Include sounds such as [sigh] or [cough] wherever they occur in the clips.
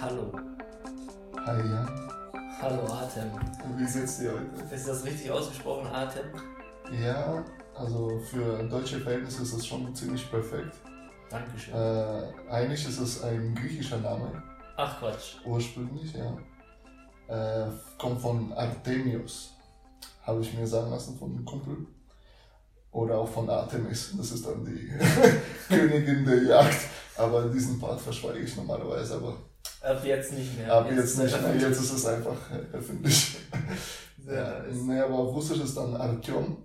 Hallo. Hi Jan, Hallo Atem. wie geht's dir heute? Ist das richtig ausgesprochen, Atem? Ja, also für deutsche Verhältnisse ist es schon ziemlich perfekt. Dankeschön. Äh, eigentlich ist es ein griechischer Name, Ach Quatsch. ursprünglich, ja. Äh, kommt von Artemius, habe ich mir sagen lassen von einem Kumpel. Oder auch von Artemis, das ist dann die [laughs] Königin der Jagd. Aber diesen Part verschweige ich normalerweise, aber Ab jetzt nicht mehr. ab jetzt nicht mehr, äh, jetzt ist es einfach äh, öffentlich. [laughs] Sehr Ja, nee, aber auf Russisch ist dann Artyom.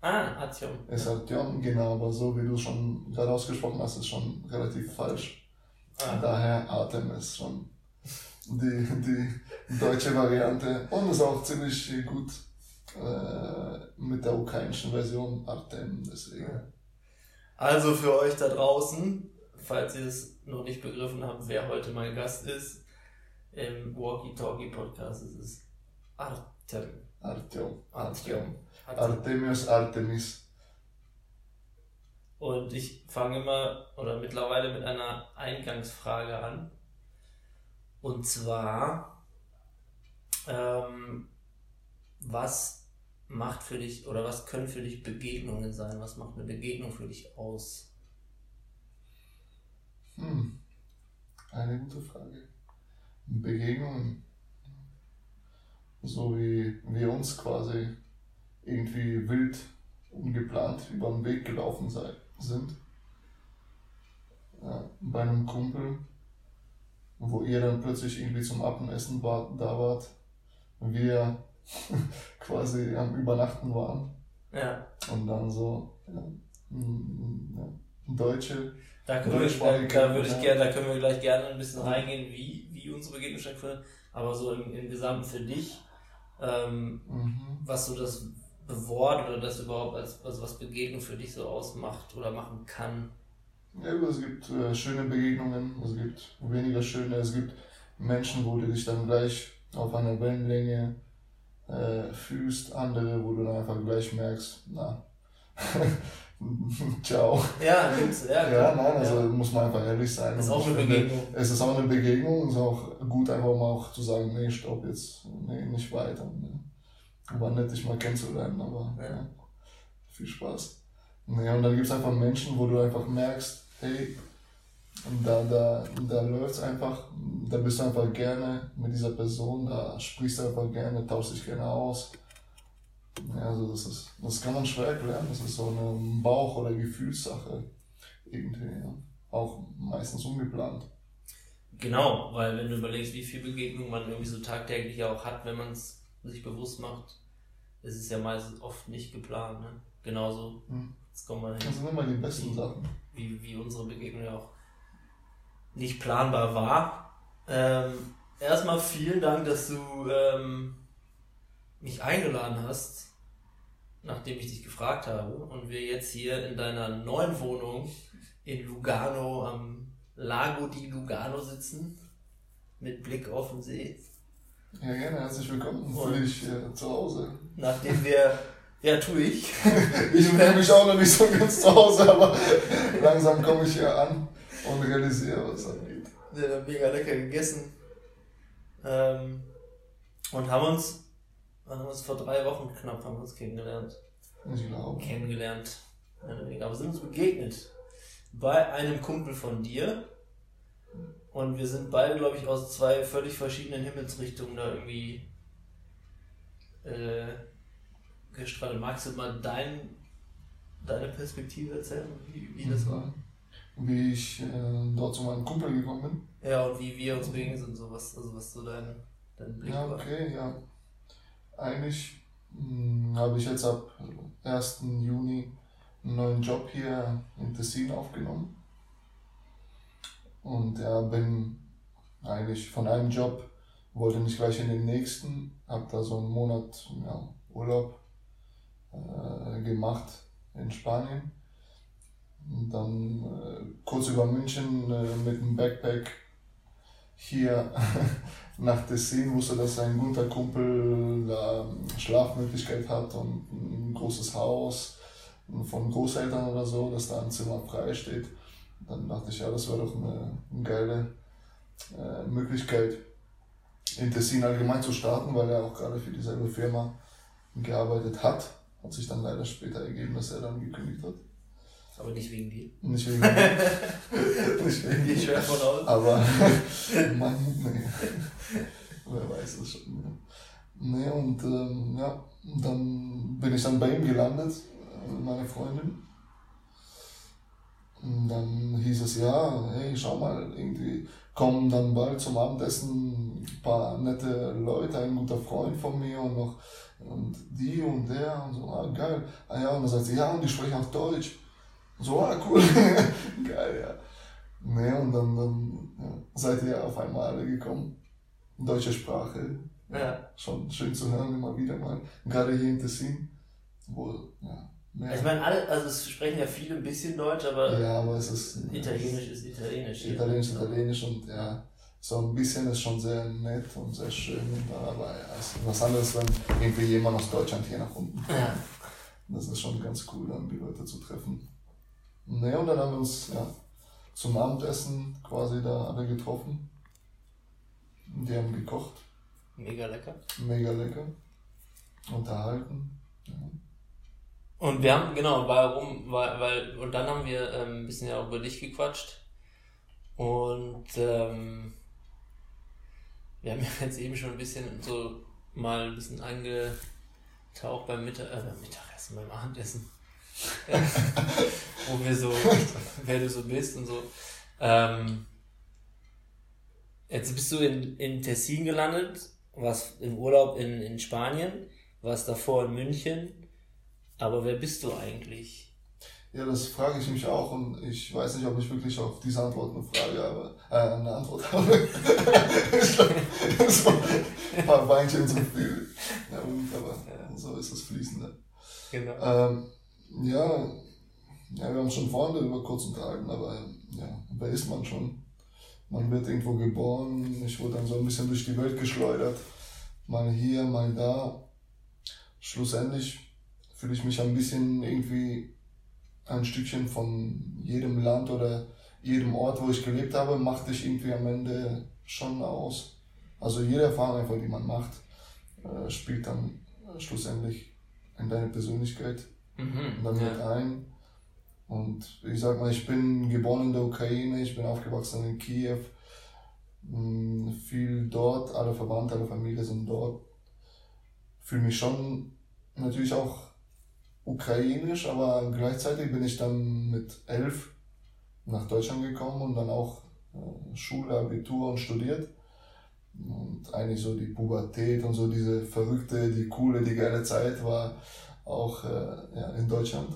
Ah, Artyom. Hat Jon, genau, aber so wie du schon gerade ausgesprochen hast, ist schon relativ falsch. Ah, Daher Artem ist schon die, die deutsche Variante und ist auch ziemlich gut äh, mit der ukrainischen Version Artem, deswegen. Also für euch da draußen, falls ihr es noch nicht begriffen habt, wer heute mein Gast ist, im Walkie Talkie Podcast ist es Artem. Artyom. Artem. Artemius Artemis. Und ich fange immer oder mittlerweile mit einer Eingangsfrage an. Und zwar, ähm, was macht für dich oder was können für dich Begegnungen sein? Was macht eine Begegnung für dich aus? Hm. Eine gute Frage. Begegnungen. So wie wir uns quasi irgendwie wild, ungeplant über den Weg gelaufen sei, sind. Ja, bei einem Kumpel, wo ihr dann plötzlich irgendwie zum Abendessen war, da wart, wir [laughs] quasi am Übernachten waren Ja, und dann so ja, Deutsche da, können wir, da, da würde ich gerne, da können wir gleich gerne ein bisschen reingehen, wie, wie unsere Begegnung stattfindet. Aber so im, im Gesamten für dich, ähm, Mhm. was so das Wort oder das überhaupt als, also was Begegnung für dich so ausmacht oder machen kann. Ja, es gibt äh, schöne Begegnungen, es gibt weniger schöne, es gibt Menschen, wo du dich dann gleich auf einer Wellenlänge äh, fühlst, andere, wo du dann einfach gleich merkst, na, [laughs] ciao. Ja, gibt's, ja, Ja, klar. nein, also Ja. muss man einfach ehrlich sein. Ist Und auch eine finde, Begegnung. Es ist auch eine Begegnung, ist auch gut, einfach mal auch zu sagen, nee, stopp jetzt, nee, nicht weiter. Ne. War nett, dich mal kennenzulernen, aber Ja. ja. viel Spaß. Nee, und dann gibt es einfach Menschen, wo du einfach merkst, hey, da, da, da läuft es einfach, da bist du einfach gerne mit dieser Person, da sprichst du einfach gerne, tauschst dich gerne aus. Ja, also das ist, das kann man schwer erklären, das ist so eine Bauch- oder Gefühlssache irgendwie, ja. Auch meistens ungeplant. Genau, weil wenn du überlegst, wie viel Begegnung man irgendwie so tagtäglich auch hat, wenn man es sich bewusst macht, ist es ja meistens oft nicht geplant. Ne? Genauso, Hm. jetzt kommen wir Das hin, sind immer die besten Sachen. wie, wie unsere Begegnung ja auch nicht planbar war. Ähm, erstmal vielen Dank, dass du ähm, mich eingeladen hast, nachdem ich dich gefragt habe und wir jetzt hier in deiner neuen Wohnung in Lugano am Lago di Lugano sitzen, mit Blick auf den See. Ja, gerne, herzlich willkommen. Fühle dich äh, zu Hause. Nachdem wir, ja, tue ich, [laughs] Ich fühle mich auch noch nicht so ganz zu Hause, aber langsam komme ich hier an und realisiere, was angeht. äh, mega lecker gegessen ähm, und haben uns, haben uns vor drei Wochen knapp haben wir uns kennengelernt. Ich glaube. Kennengelernt, aber sind uns begegnet bei einem Kumpel von dir. Und wir sind beide, glaube ich, aus zwei völlig verschiedenen Himmelsrichtungen da irgendwie äh, gestrahlt. Magst du mal dein, deine Perspektive erzählen, wie, wie das war? Wie ich äh, dort zu meinem Kumpel gekommen bin. Ja, und wie wir uns begegnet sind, sowas, also was so dein, dein Blick Ja, war. okay, ja. Eigentlich mh, habe ich jetzt ab 1. Juni einen neuen Job hier in Tessin aufgenommen. Und ja, bin eigentlich von einem Job, wollte nicht gleich in den nächsten, habe da so einen Monat ja, Urlaub äh, gemacht in Spanien. Und dann äh, kurz über München äh, mit dem Backpack hier [laughs] nach Tessin wusste, dass ein guter Kumpel da Schlafmöglichkeit hat und ein großes Haus von Großeltern oder so, dass da ein Zimmer frei steht. Dann dachte ich, ja, das wäre doch eine, eine geile äh, Möglichkeit, in Tessin allgemein zu starten, weil er auch gerade für dieselbe Firma gearbeitet hat. Hat sich dann leider später ergeben, dass er dann gekündigt hat. Aber nicht wegen dir. Nicht wegen mir. [laughs] nicht wegen Gehe schwer von aus. Aber [laughs] Mann, nee. Wer weiß es schon. Ja. Nee, und ähm, ja, dann bin ich dann bei ihm gelandet, äh, meine Freundin. Und dann hieß es, ja, hey, schau mal, irgendwie kommen dann bald zum Abendessen ein paar nette Leute, ein guter Freund von mir und noch und die und der und so, ah, geil. Ah ja, und dann sagt sie, ja, und die sprechen auch Deutsch. So, ah, cool. [laughs] geil, ja. Nee, und dann, dann ja, seid ihr auf einmal alle gekommen. Deutsche Sprache. Ja. Schon schön zu hören, immer wieder mal. Gerade hier in Tessin, wo, ja. Mehr. Ich meine, alle, also es sprechen ja viele ein bisschen Deutsch, aber ja, aber es ist. Italienisch ist Italienisch. Italienisch, Italienisch und ja, so ein bisschen ist schon sehr nett und sehr schön, aber ja, es ist was anderes, wenn irgendwie jemand aus Deutschland hier nach unten kommt. Ja. Das ist schon ganz cool, dann die Leute zu treffen. Ne, und dann haben wir uns ja, zum Abendessen quasi da alle getroffen. Und Die haben gekocht, Mega lecker. mega lecker. Unterhalten. Ja. Und wir haben, genau, warum, weil, weil, und dann haben wir ähm, ein bisschen ja auch über dich gequatscht. Und ähm, wir haben ja jetzt eben schon ein bisschen so mal ein bisschen angetaucht beim, Mittag, äh, beim Mittagessen, beim Abendessen. [laughs] Wo wir so, wer du so bist und so. Ähm, jetzt bist du in, in Tessin gelandet, warst im Urlaub in, in Spanien, warst davor in München. Aber wer bist du eigentlich? Ja, das frage ich mich auch und ich weiß nicht, ob ich wirklich auf diese Antwort eine Frage habe, äh, eine Antwort habe. [laughs] ich glaub, so ein paar Weinchen zu viel. Ja, gut, aber so ist das Fließende. Genau. Ähm, ja, ja, wir haben schon vorhin darüber kurz unterhalten, aber ja, wer ist man schon? Man wird irgendwo geboren, ich wurde dann so ein bisschen durch die Welt geschleudert, mal hier, mal da. Schlussendlich fühle ich mich ein bisschen irgendwie ein Stückchen von jedem Land oder jedem Ort, wo ich gelebt habe, macht dich irgendwie am Ende schon aus. Also jede Erfahrung, einfach, die man macht, äh, spielt dann äh, schlussendlich in deine Persönlichkeit Mhm. damit Ja. ein. Und ich sag mal, ich bin geboren in der Ukraine, ich bin aufgewachsen in Kiew, mh, viel dort, alle Verwandte, alle Familie sind dort. Fühle mich schon natürlich auch ukrainisch, aber gleichzeitig bin ich dann mit elf nach Deutschland gekommen und dann auch äh, Schule, Abitur und studiert. Und eigentlich so die Pubertät und so diese verrückte, die coole, die geile Zeit war auch äh, ja, in Deutschland.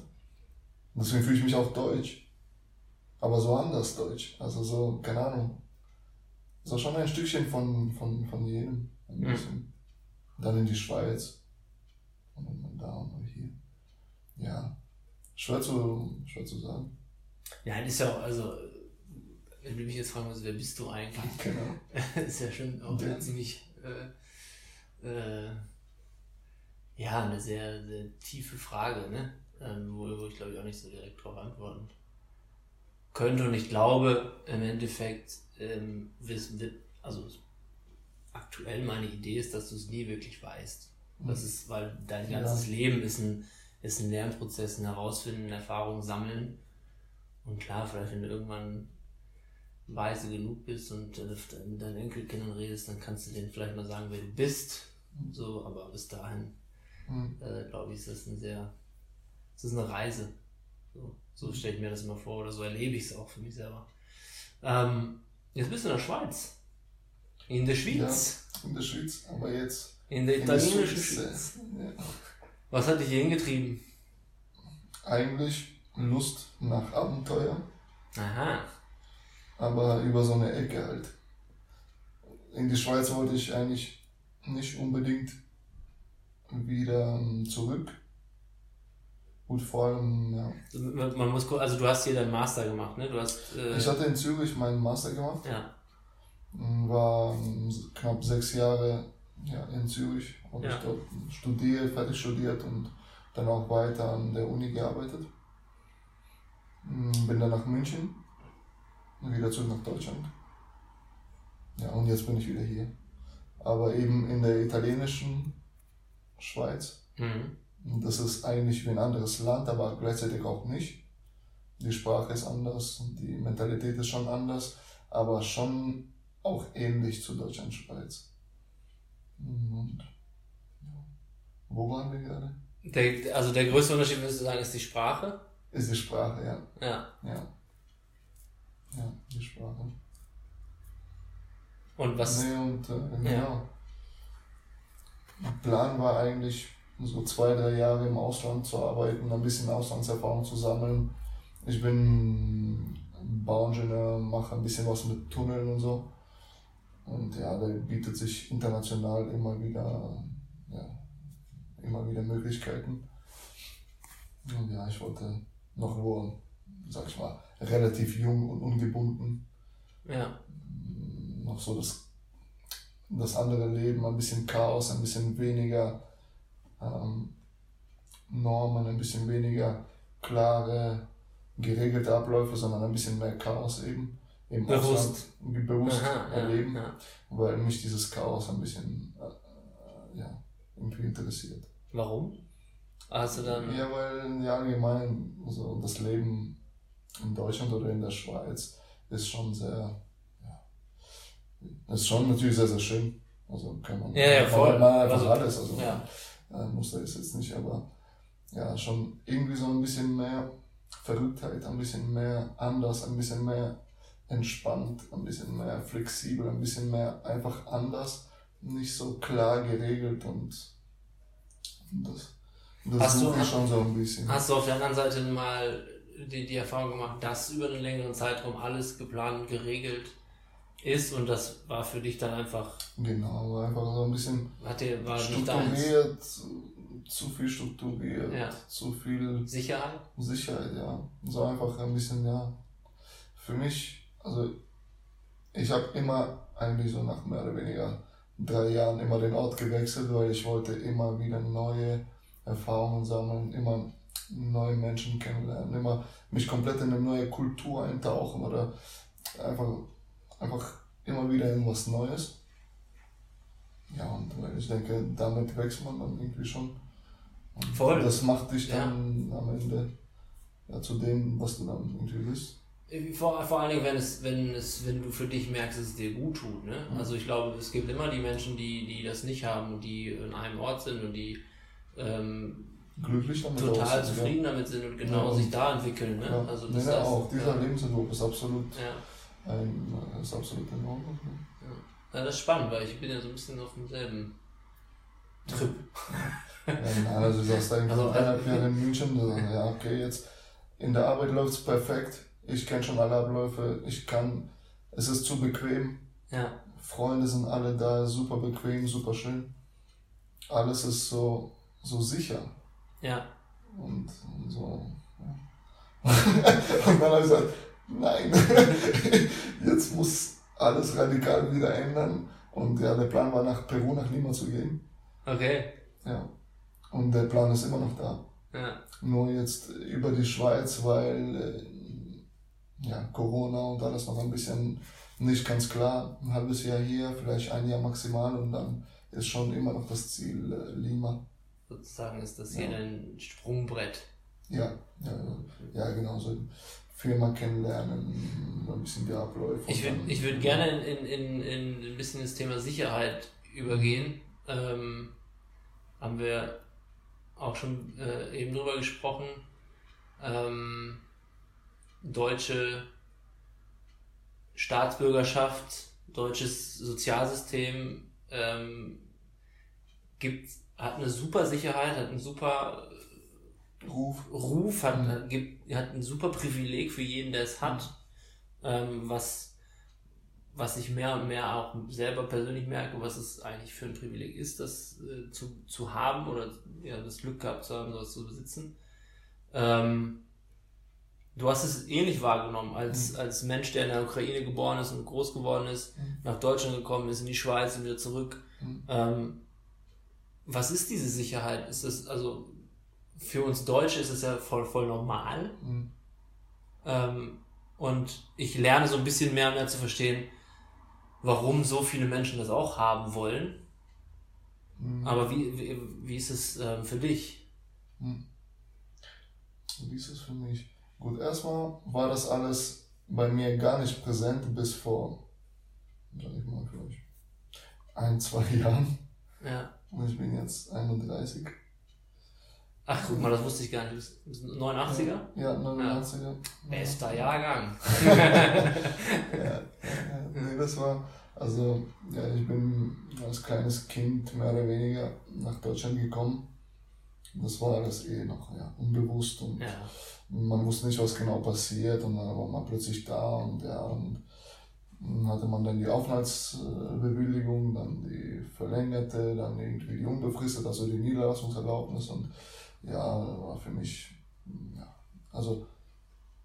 Und deswegen fühle ich mich auch deutsch. Aber so anders deutsch. Also so, keine Ahnung. So schon ein Stückchen von, von, von jedem. Ein Mhm. bisschen. Dann in die Schweiz. Und dann da und mal hier. Ja. Schwer zu, schwer zu sagen. Ja, ist ja auch, also, wenn du mich jetzt fragen würdest, wer bist du eigentlich? [laughs] Genau. [laughs] ist ja schon auch Ja. eine ziemlich, äh, äh, ja, eine sehr, sehr tiefe Frage, ne? Ähm, wo, wo ich glaube ich auch nicht so direkt drauf antworten könnte. Und ich glaube, im Endeffekt, ähm, wissen wird, also aktuell meine Idee ist, dass du es nie wirklich weißt. Das ist, weil dein Ja. ganzes Leben ist ein, ist ein Lernprozess, ein Herausfinden, Erfahrungen sammeln. Und klar, vielleicht wenn du irgendwann weise genug bist und äh, mit deinen Enkelkindern redest, dann kannst du denen vielleicht mal sagen, wer du bist. So, aber bis dahin, Mhm. äh, glaube ich, ist das ein sehr, es ist eine Reise. So, so stelle ich mir das immer vor oder so erlebe ich es auch für mich selber. Ähm, jetzt bist du in der Schweiz. In der Schweiz. In der Schweiz, aber jetzt. In der in der italienischen Schweiz, Schweiz. Ja. Was hat dich hier hingetrieben? Eigentlich Lust nach Abenteuer. Aha. aber über so eine Ecke halt. In die Schweiz wollte ich eigentlich nicht unbedingt wieder ähm, zurück. Und vor allem, ja. Man man muss also du hast hier deinen Master gemacht, ne? Du hast äh, Ich hatte in Zürich meinen Master gemacht ja. War ähm, knapp sechs Jahre ja, in Zürich, habe Ja. ich dort studiert, fertig studiert und dann auch weiter an der Uni gearbeitet. Mm, Bin dann nach München, wieder zurück nach Deutschland. Ja, und jetzt bin ich wieder hier. Aber eben in der italienischen Schweiz. Mhm. Und Das ist eigentlich wie ein anderes Land, aber gleichzeitig auch nicht. Die Sprache ist anders, die Mentalität ist schon anders, aber schon auch ähnlich zu Deutschland, Schweiz. Und. Wo waren wir gerade? Der, also der größte Unterschied, würdest du sagen, ist die Sprache? Ist die Sprache, ja. Ja. Ja, ja die Sprache. Und was? Nee, und äh, Ja. genau. Plan war eigentlich, so zwei, drei Jahre im Ausland zu arbeiten, ein bisschen Auslandserfahrung zu sammeln. Ich bin Bauingenieur, mache ein bisschen was mit Tunneln und so. Und ja, da bietet sich international ja, immer wieder Möglichkeiten. Und ja, ich wollte noch wo, sag ich mal, relativ jung und ungebunden Ja. noch so das, das andere Leben, ein bisschen Chaos, ein bisschen weniger ähm, Normen, ein bisschen weniger klare, geregelte Abläufe, sondern ein bisschen mehr Chaos eben. Im Bewusst. Ausland, bewusst Aha, ja, erleben, ja. weil mich dieses Chaos ein bisschen äh, ja, irgendwie interessiert. Warum? Du dann. Ja, weil ja, allgemein so das Leben in Deutschland oder in der Schweiz ist schon sehr, ja, ist schon natürlich sehr, sehr schön. Also kann man, Ja, ja, voll. man einfach Also, alles. Also ja. äh, muss da jetzt nicht, aber ja, schon irgendwie so ein bisschen mehr Verrücktheit, ein bisschen mehr anders, ein bisschen mehr entspannt, ein bisschen mehr flexibel, ein bisschen mehr einfach anders, nicht so klar geregelt und das, das Hast du- schon so ein bisschen. Hast du auf der anderen Seite mal die, die Erfahrung gemacht, dass über einen längeren Zeitraum alles geplant und geregelt ist und das war für dich dann einfach, Genau, einfach so ein bisschen hat dir, war strukturiert, zu, zu viel strukturiert, Ja. zu viel Sicherheit? Sicherheit, ja. So einfach ein bisschen, ja. Für mich, also ich habe immer eigentlich so nach mehr oder weniger drei Jahren immer den Ort gewechselt, weil ich wollte immer wieder neue Erfahrungen sammeln, immer neue Menschen kennenlernen, immer mich komplett in eine neue Kultur eintauchen oder einfach, einfach immer wieder in was Neues. Ja, und ich denke, damit wächst man dann irgendwie schon. Und Voll. Das macht dich dann am Ende ja, zu dem, was du dann irgendwie bist. Vor, vor allen Dingen, wenn es, wenn es, wenn du für dich merkst, dass es dir gut tut. Ne? Mhm. Also ich glaube, es gibt immer die Menschen, die, die das nicht haben und die in einem Ort sind und die ähm, Glücklich damit total aussehen, zufrieden damit sind und genau Ja, sich da entwickeln. Ne? Ja. Also das nee, heißt, auch dieser ja, Lebensentwurf ist absolut, ja. ein, ist absolut in Ordnung. Ne? ja, das ist spannend, weil ich bin ja so ein bisschen auf demselben Trip. Ja, nein, also du sagst eigentlich [laughs] Also, also, in München, ja okay, jetzt in der Arbeit läuft es perfekt, ich kenne schon alle Abläufe, ich kann, es ist zu bequem, Ja, Freunde sind alle da, super bequem, super schön. Alles ist so, so sicher ja. und, und so. Ja. [laughs] und dann habe ich gesagt, nein, [laughs] jetzt muss alles radikal wieder ändern. Und ja, der Plan war nach Peru, nach Lima zu gehen. Okay. Ja. Und der Plan ist immer noch da. Ja. Nur jetzt über die Schweiz, weil äh, ja, Corona und alles noch ein bisschen nicht ganz klar. Ein halbes Jahr hier, vielleicht ein Jahr maximal und dann ist schon immer noch das Ziel äh, Lima. Sozusagen ist das hier Ja. dein Sprungbrett. Ja, ja, ja genau so. Firma kennenlernen, ein bisschen die Abläufe. Ich würde ich würd gerne in, in, in, in ein bisschen das Thema Sicherheit übergehen. Ähm, haben wir auch schon äh, eben drüber gesprochen. Ähm, deutsche Staatsbürgerschaft, deutsches Sozialsystem ähm, gibt, hat eine super Sicherheit, hat einen super Ruf. Ruf, hat, Mhm. hat, gibt, hat ein super Privileg für jeden, der es hat, ähm, was, was ich mehr und mehr auch selber persönlich merke, was es eigentlich für ein Privileg ist, das äh, zu, zu haben oder ja, das Glück gehabt zu haben, sowas zu besitzen. Ähm, Du hast es ähnlich wahrgenommen als, mhm. als Mensch, der in der Ukraine geboren ist und groß geworden ist, mhm. nach Deutschland gekommen ist, in die Schweiz und wieder zurück. Mhm. Ähm, was ist diese Sicherheit? Ist das, also für uns Deutsche ist es ja voll, voll normal. Mhm. Ähm, und ich lerne so ein bisschen mehr und mehr zu verstehen, warum so viele Menschen das auch haben wollen. Mhm. Aber wie, wie, wie ist es ähm, für dich? Mhm. Wie ist es für mich? Gut, erstmal war das alles bei mir gar nicht präsent bis vor, sag ich mal, vielleicht ein, zwei Jahren. Ja. Und ich bin jetzt 31. Ach, guck mal, das wusste ich gar nicht. 89er? Ja, 89er. Ja. Bester Jahrgang. [laughs] ja, ja, nee, das war, also, ja, ich bin als kleines Kind mehr oder weniger nach Deutschland gekommen. Das war alles eh noch ja, unbewusst und ja. man wusste nicht, was genau passiert und dann war man plötzlich da und ja, und dann hatte man dann die Aufenthaltsbewilligung, dann die verlängerte, dann irgendwie die unbefristete, also die Niederlassungserlaubnis und ja, war für mich, ja, also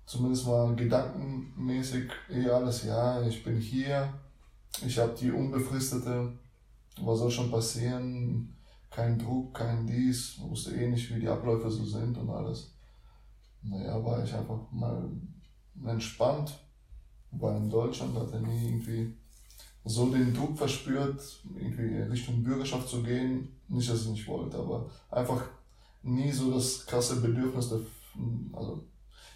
zumindest mal gedankenmäßig eh alles, ja, ich bin hier, ich habe die unbefristete, was soll schon passieren, kein Druck, kein dies, wusste eh nicht, wie die Abläufe so sind und alles. Naja, war ich einfach mal entspannt, war in Deutschland, hatte nie irgendwie so den Druck verspürt, irgendwie Richtung Bürgerschaft zu gehen. Nicht, dass ich nicht wollte, aber einfach nie so das krasse Bedürfnis, also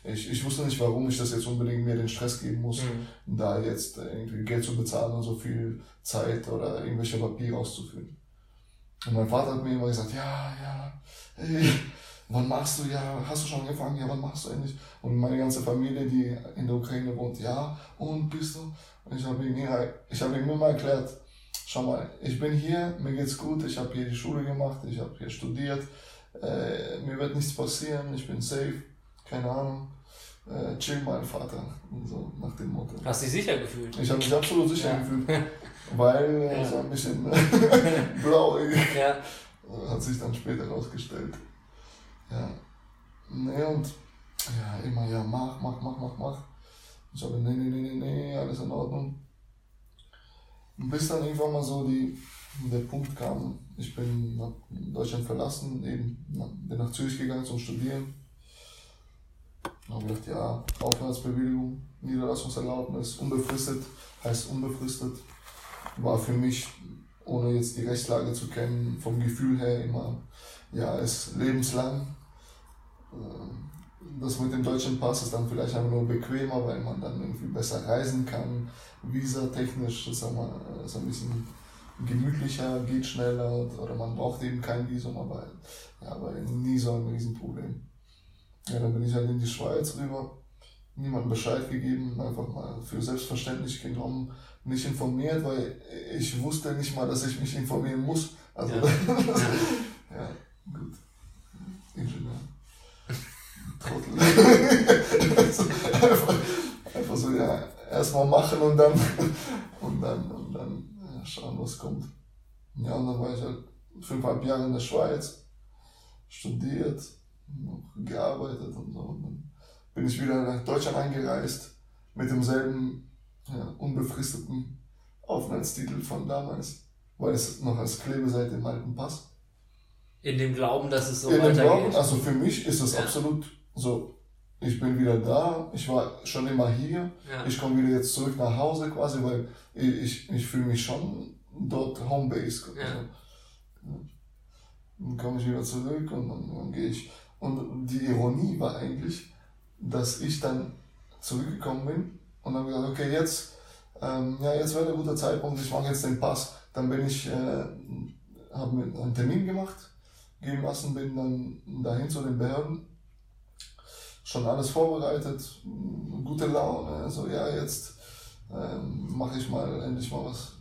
ich, ich wusste nicht, warum ich das jetzt unbedingt mir den Stress geben muss, mhm. da jetzt irgendwie Geld zu bezahlen und so viel Zeit oder irgendwelche Papiere auszufüllen. Und mein Vater hat mir immer gesagt, ja, ja, hey, wann machst du, ja, hast du schon angefangen, ja, wann machst du endlich? Und meine ganze Familie, die in der Ukraine wohnt, ja, und bist du? Und ich habe ihm, ich hab ihm immer erklärt, schau mal, ich bin hier, mir geht's gut, ich habe hier die Schule gemacht, ich habe hier studiert, äh, mir wird nichts passieren, ich bin safe, keine Ahnung. Äh, chill mal, Vater. Und so nach dem Motto. Hast du dich sicher gefühlt? Ich habe mich absolut sicher ja. gefühlt. [laughs] Weil ja. so ein bisschen [laughs] blauäugig. Ja. Hat sich dann später rausgestellt. Ja. Nee, und ja, immer ja, mach, mach, mach, mach, mach. Ich habe, nee, nee, nee, nee, nee, alles in Ordnung. Bis dann irgendwann mal so die, der Punkt kam, ich bin nach Deutschland verlassen, eben bin nach Zürich gegangen zum Studieren. Habe gedacht, ja, Aufenthaltsbewilligung, Niederlassungserlaubnis, unbefristet, heißt unbefristet. War für mich, ohne jetzt die Rechtslage zu kennen, vom Gefühl her immer, ja, ist lebenslang. Ähm, das mit dem deutschen Pass ist dann vielleicht einfach nur bequemer, weil man dann irgendwie besser reisen kann. Visa-technisch ist, ist ein bisschen gemütlicher, geht schneller oder man braucht eben kein Visum, aber, ja, aber nie so ein Riesenproblem. Ja, dann bin ich halt in die Schweiz rüber, niemandem Bescheid gegeben, einfach mal für selbstverständlich genommen, nicht informiert, weil ich wusste nicht mal, dass ich mich informieren muss. Also, ja, [laughs] ja gut. Ingenieur. Trottel. also, [laughs] einfach, einfach so, ja, erstmal machen und dann, und dann, und dann ja, schauen, was kommt. Ja, und dann war ich halt fünfeinhalb Jahre in der Schweiz, studiert, gearbeitet und so. Und dann bin ich wieder nach Deutschland eingereist mit demselben ja, unbefristeten Aufenthaltstitel von damals, weil es noch als Klebe seit dem alten Pass. In dem Glauben, dass es so In weitergeht. Dem Glauben, also für mich ist es ja. absolut so, ich bin wieder da, ich war schon immer hier, ja. ich komme wieder jetzt zurück nach Hause quasi, weil ich, ich, ich fühle mich schon dort Homebase. Ja. Also, dann komme ich wieder zurück und dann, dann gehe ich und die Ironie war eigentlich, dass ich dann zurückgekommen bin und dann gesagt, okay, jetzt, ähm, ja, jetzt wäre ein guter Zeitpunkt, ich mache jetzt den Pass. Dann bin ich, äh, habe mir einen Termin gemacht, gehen lassen, bin dann dahin zu den Behörden, schon alles vorbereitet, gute Laune, also ja, jetzt ähm, mache ich mal endlich mal was,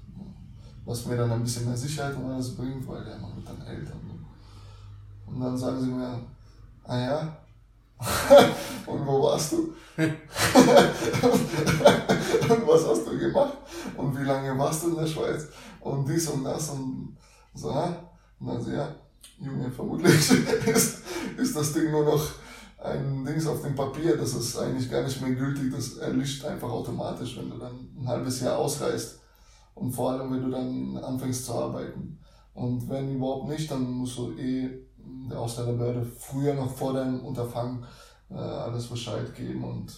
was mir dann ein bisschen mehr Sicherheit und alles bringt, weil ja, man wird dann älter. Und dann sagen sie mir, Ah ja? [laughs] und wo warst du? [laughs] und was hast du gemacht? Und wie lange warst du in der Schweiz? Und dies und das und so, ha? Und dann so, ja, Junge, vermutlich [laughs] ist, ist das Ding nur noch ein Dings auf dem Papier, das ist eigentlich gar nicht mehr gültig, das erlischt einfach automatisch, wenn du dann ein halbes Jahr ausreist. Und vor allem, wenn du dann anfängst zu arbeiten. Und wenn überhaupt nicht, dann musst du eh der Ausländerbehörde früher noch vor deinem Unterfangen äh, alles Bescheid geben und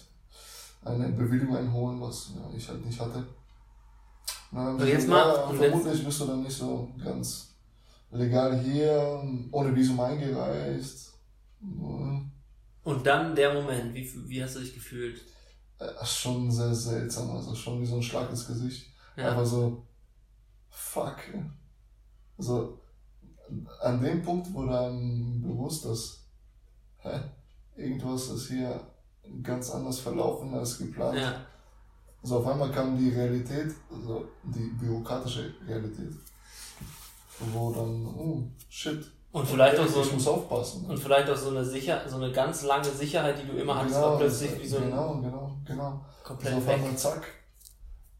eine Bewilligung einholen, was ja, ich halt nicht hatte. Na, Und jetzt mal- ja, vermutlich bist du dann nicht so ganz legal hier, ohne Visum eingereist. Und dann der Moment, wie, wie hast du dich gefühlt? Äh, schon sehr seltsam, also schon wie so ein Schlag ins Gesicht. Ja. Aber so, fuck. Also, an dem Punkt wurde einem bewusst, dass hä, irgendwas ist hier ganz anders verlaufen als geplant. Ja. Also auf einmal kam die Realität, also die bürokratische Realität, wo dann, oh, shit. Und vielleicht auch so ich muss aufpassen. und vielleicht auch so eine sicher, so eine ganz lange Sicherheit, die du immer hattest, Genau, war plötzlich wie so ein genau, genau, genau. komplett Also auf weg. einmal zack.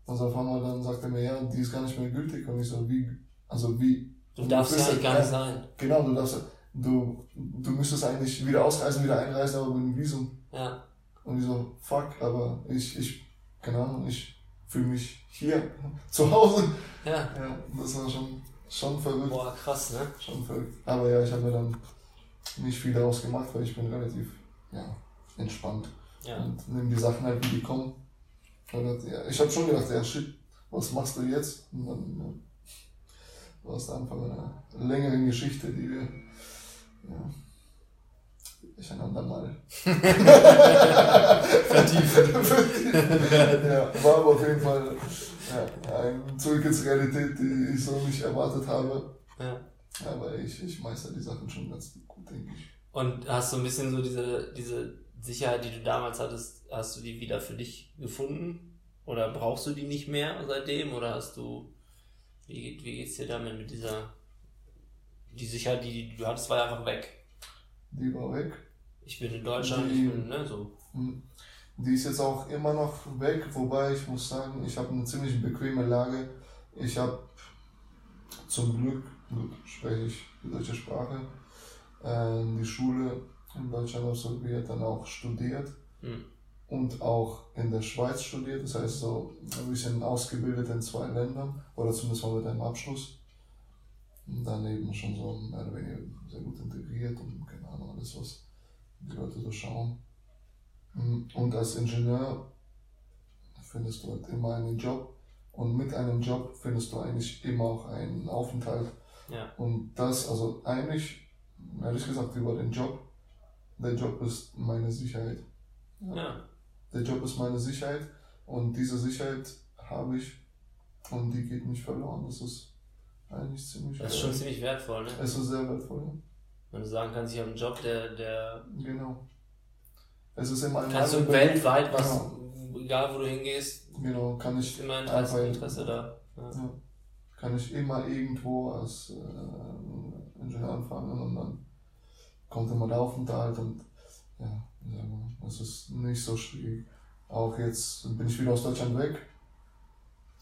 Also auf einmal dann sagt er mir, ja, die ist gar nicht mehr gültig. Und ich so, wie, also wie? Du darfst ja gar nicht sein. Genau, du darfst, du, du müsstest eigentlich wieder ausreisen, wieder einreisen, aber mit einem Visum. Ja. Und ich so, fuck, aber ich, ich, keine Ahnung, ich fühle mich hier, [laughs] zu Hause. Ja. Ja, das war schon, schon verrückt. Boah, krass, ne? Schon verrückt. Aber ja, ich habe mir dann nicht viel daraus gemacht, weil ich bin relativ, ja, entspannt. Ja. Und nimm die Sachen halt, wie die kommen. Ich habe schon gedacht, ja shit, was machst du jetzt? Und dann war es der Anfang einer längeren Geschichte, die wir ja, ich einander mal [laughs] Vertiefen. [laughs] ja, war aber auf jeden Fall ja, ein Zurück ins Realität, die ich so nicht erwartet habe. Ja. Aber ich, ich meister die Sachen schon ganz gut, denke ich. Und hast du ein bisschen so diese, diese Sicherheit, die du damals hattest, hast du die wieder für dich gefunden? Oder brauchst du die nicht mehr seitdem? Oder hast du, wie, geht- wie geht's dir damit mit dieser, die Sicherheit, die, die du hattest, war einfach weg. Die war weg. Ich bin in Deutschland, Die- ich bin, ne, so. Hm. Die ist jetzt auch immer noch weg, wobei ich muss sagen, ich habe eine ziemlich bequeme Lage. Ich habe zum Glück, Glück spreche ich die deutsche Sprache, äh, die Schule in Deutschland absolviert, dann auch studiert Hm. Und auch in der Schweiz studiert. Das heißt, so ein bisschen ausgebildet in zwei Ländern oder zumindest mal mit einem Abschluss. Und dann eben schon so mehr oder weniger sehr gut integriert und keine Ahnung, alles, was die Leute so schauen. Mm, Und als Ingenieur findest du halt immer einen Job und mit einem Job findest du eigentlich immer auch einen Aufenthalt. Ja. Und das, also eigentlich, ehrlich gesagt, über den Job, der Job ist meine Sicherheit. Ja. Der Job ist meine Sicherheit und diese Sicherheit habe ich und die geht nicht verloren. Das ist eigentlich ziemlich Das ist schon ziemlich wertvoll, ne? Es ist sehr wertvoll, Wenn du sagen kannst, ich habe einen Job, der, der, ja. genau. Es ist immer ein kannst du weltweit was, Genau. egal wo du hingehst, Genau, kann ist ich, immer Interesse, Einfach- Interesse da. Ja. ja, kann ich immer irgendwo als äh, Ingenieur anfangen und dann kommt immer der Aufenthalt und ja, es ist nicht so schwierig. Auch jetzt bin ich wieder aus Deutschland weg.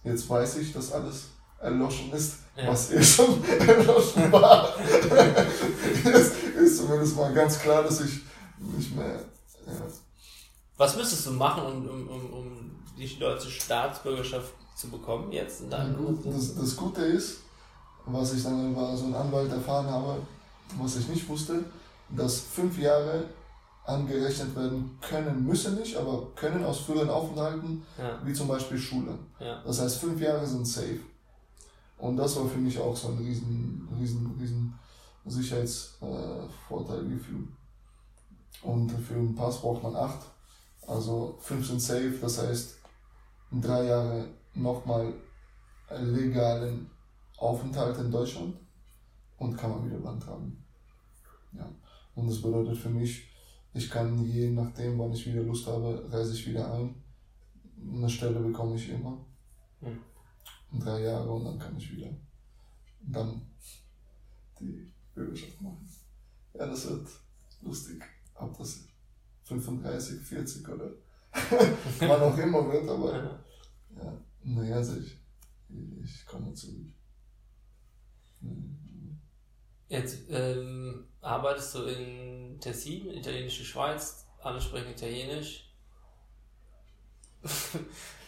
Jetzt weiß ich, dass alles erloschen ist, Ja. was eh schon [laughs] erloschen war. Jetzt ist zumindest mal ganz klar, dass ich nicht mehr. Ja, Was müsstest du machen, um, um, um, um die deutsche Staatsbürgerschaft zu bekommen jetzt in deinem Gut, das, das Gute ist, was ich dann über so einen Anwalt erfahren habe, was ich nicht wusste, dass fünf Jahre angerechnet werden können, müssen nicht, aber können aus früheren Aufenthalten, Ja, wie zum Beispiel Schule. ja, Das heißt, fünf Jahre sind safe. Und das war für mich auch so ein riesen, riesen, riesen Sicherheitsvorteil gefühl. Und für einen Pass braucht man acht. Also fünf sind safe, das heißt drei Jahre nochmal legalen Aufenthalt in Deutschland und kann man wieder beantragen. Ja. Und das bedeutet für mich, ich kann je nachdem, wann ich wieder Lust habe, reise ich wieder ein. Eine Stelle bekomme ich immer. Hm. Drei Jahre und dann kann ich wieder dann die Bürgerschaft machen. Ja, das wird lustig. Ob das 35, 40 oder [laughs] wann auch immer wird, aber ja. ja, naja, also ich, ich komme zurück. Mhm. Jetzt ähm, arbeitest du in Tessin, italienische Schweiz, alle sprechen Italienisch. [laughs]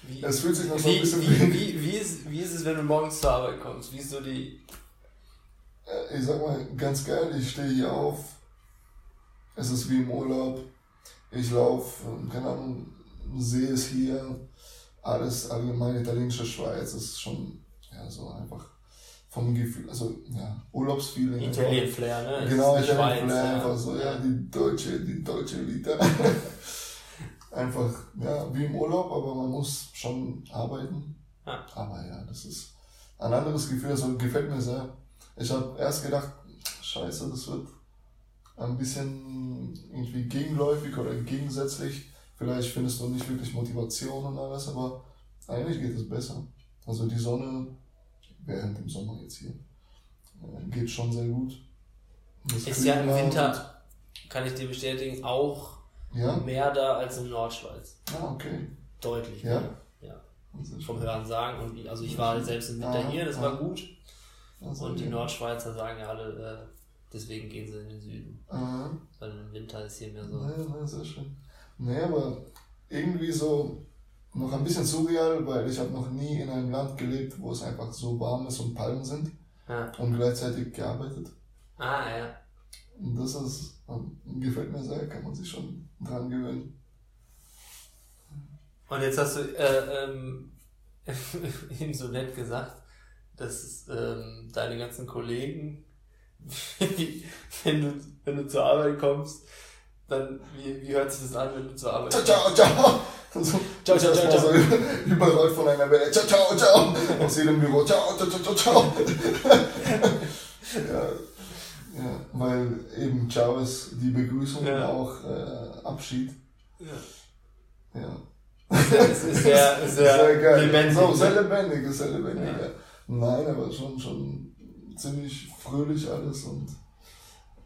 wie, es fühlt sich noch so wie, ein bisschen wie, wie, wie, ist, wie ist es, wenn du morgens zur Arbeit kommst? Wie ist so die. Ich sag mal, ganz geil, ich stehe hier auf. Es ist wie im Urlaub. Ich laufe, keine Ahnung, sehe es hier. Alles allgemein italienische Schweiz ist schon, ja, so einfach vom Gefühl, also ja, Urlaubsfeeling. Italien-Flair, ne? Genau, Italien-Flair, ja. einfach so, ja, die deutsche, die deutsche Vita. [laughs] einfach, ja, wie im Urlaub, aber man muss schon arbeiten. Ja. Aber ja, das ist ein anderes Gefühl, also gefällt mir sehr. Ich habe erst gedacht, scheiße, das wird ein bisschen irgendwie gegenläufig oder gegensätzlich. Vielleicht findest du nicht wirklich Motivation und alles, aber eigentlich geht es besser. Also die Sonne während dem Sommer jetzt hier. Äh, geht schon sehr gut. Das ist ja im Winter, kann ich dir bestätigen, auch ja? mehr da als in Nordschweiz. Ah, okay. Deutlich. Ja. Mehr. ja. Vom Hören sagen. Und also ich war selbst im Winter ah, hier, das ah. war gut. Also und die Nordschweizer sagen ja alle, äh, deswegen gehen sie in den Süden. Ah. Weil im Winter ist hier mehr so. Naja, naja, sehr schön. Naja, aber irgendwie so noch ein bisschen surreal, weil ich habe noch nie in einem Land gelebt, wo es einfach so warm ist und Palmen sind ja. und gleichzeitig gearbeitet. Ah, ja. Und das ist, ähm, gefällt mir sehr, kann man sich schon dran gewöhnen. Und jetzt hast du äh, ähm, [laughs] eben so nett gesagt, dass ähm, deine ganzen Kollegen, [laughs] wenn, du, wenn du zur Arbeit kommst, dann, wie, wie hört sich das an, wenn du zur Arbeit? Ciao, ciao, ciao! So, ciao, ciao, ciao, ciao. So [laughs] überrollt von einer Welle. Ciao, ciao, ciao. Aus jedem Büro. Ciao, ciao, ciao, ciao. ja, ja, weil eben Ciao ist die Begrüßung ja. und auch äh, Abschied. Ja. Ja. Es ist sehr, [laughs] sehr, sehr geil. lebendig. So, sehr lebendig, sehr lebendig. Ja. Nein, aber schon, schon ziemlich fröhlich alles und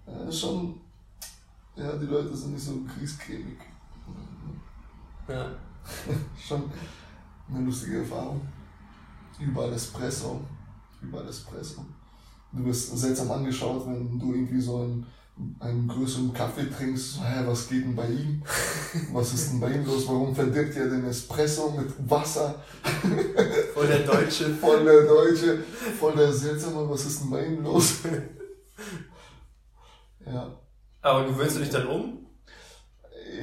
äh, schon, ja, die Leute sind nicht so kriegscremig. Ja. [laughs] Schon eine lustige Erfahrung. Überall Espresso. Überall Espresso. Du wirst seltsam angeschaut, wenn du irgendwie so einen, einen größeren Kaffee trinkst. So, hä, was geht denn bei ihm? [laughs] Was ist denn bei ihm los? Warum verdirbt er den Espresso mit Wasser? [laughs] Voll der Deutsche. Voll der Deutsche. Voll der Seltsame. Was ist denn bei ihm los? ja. Aber gewöhnst du dich dann um?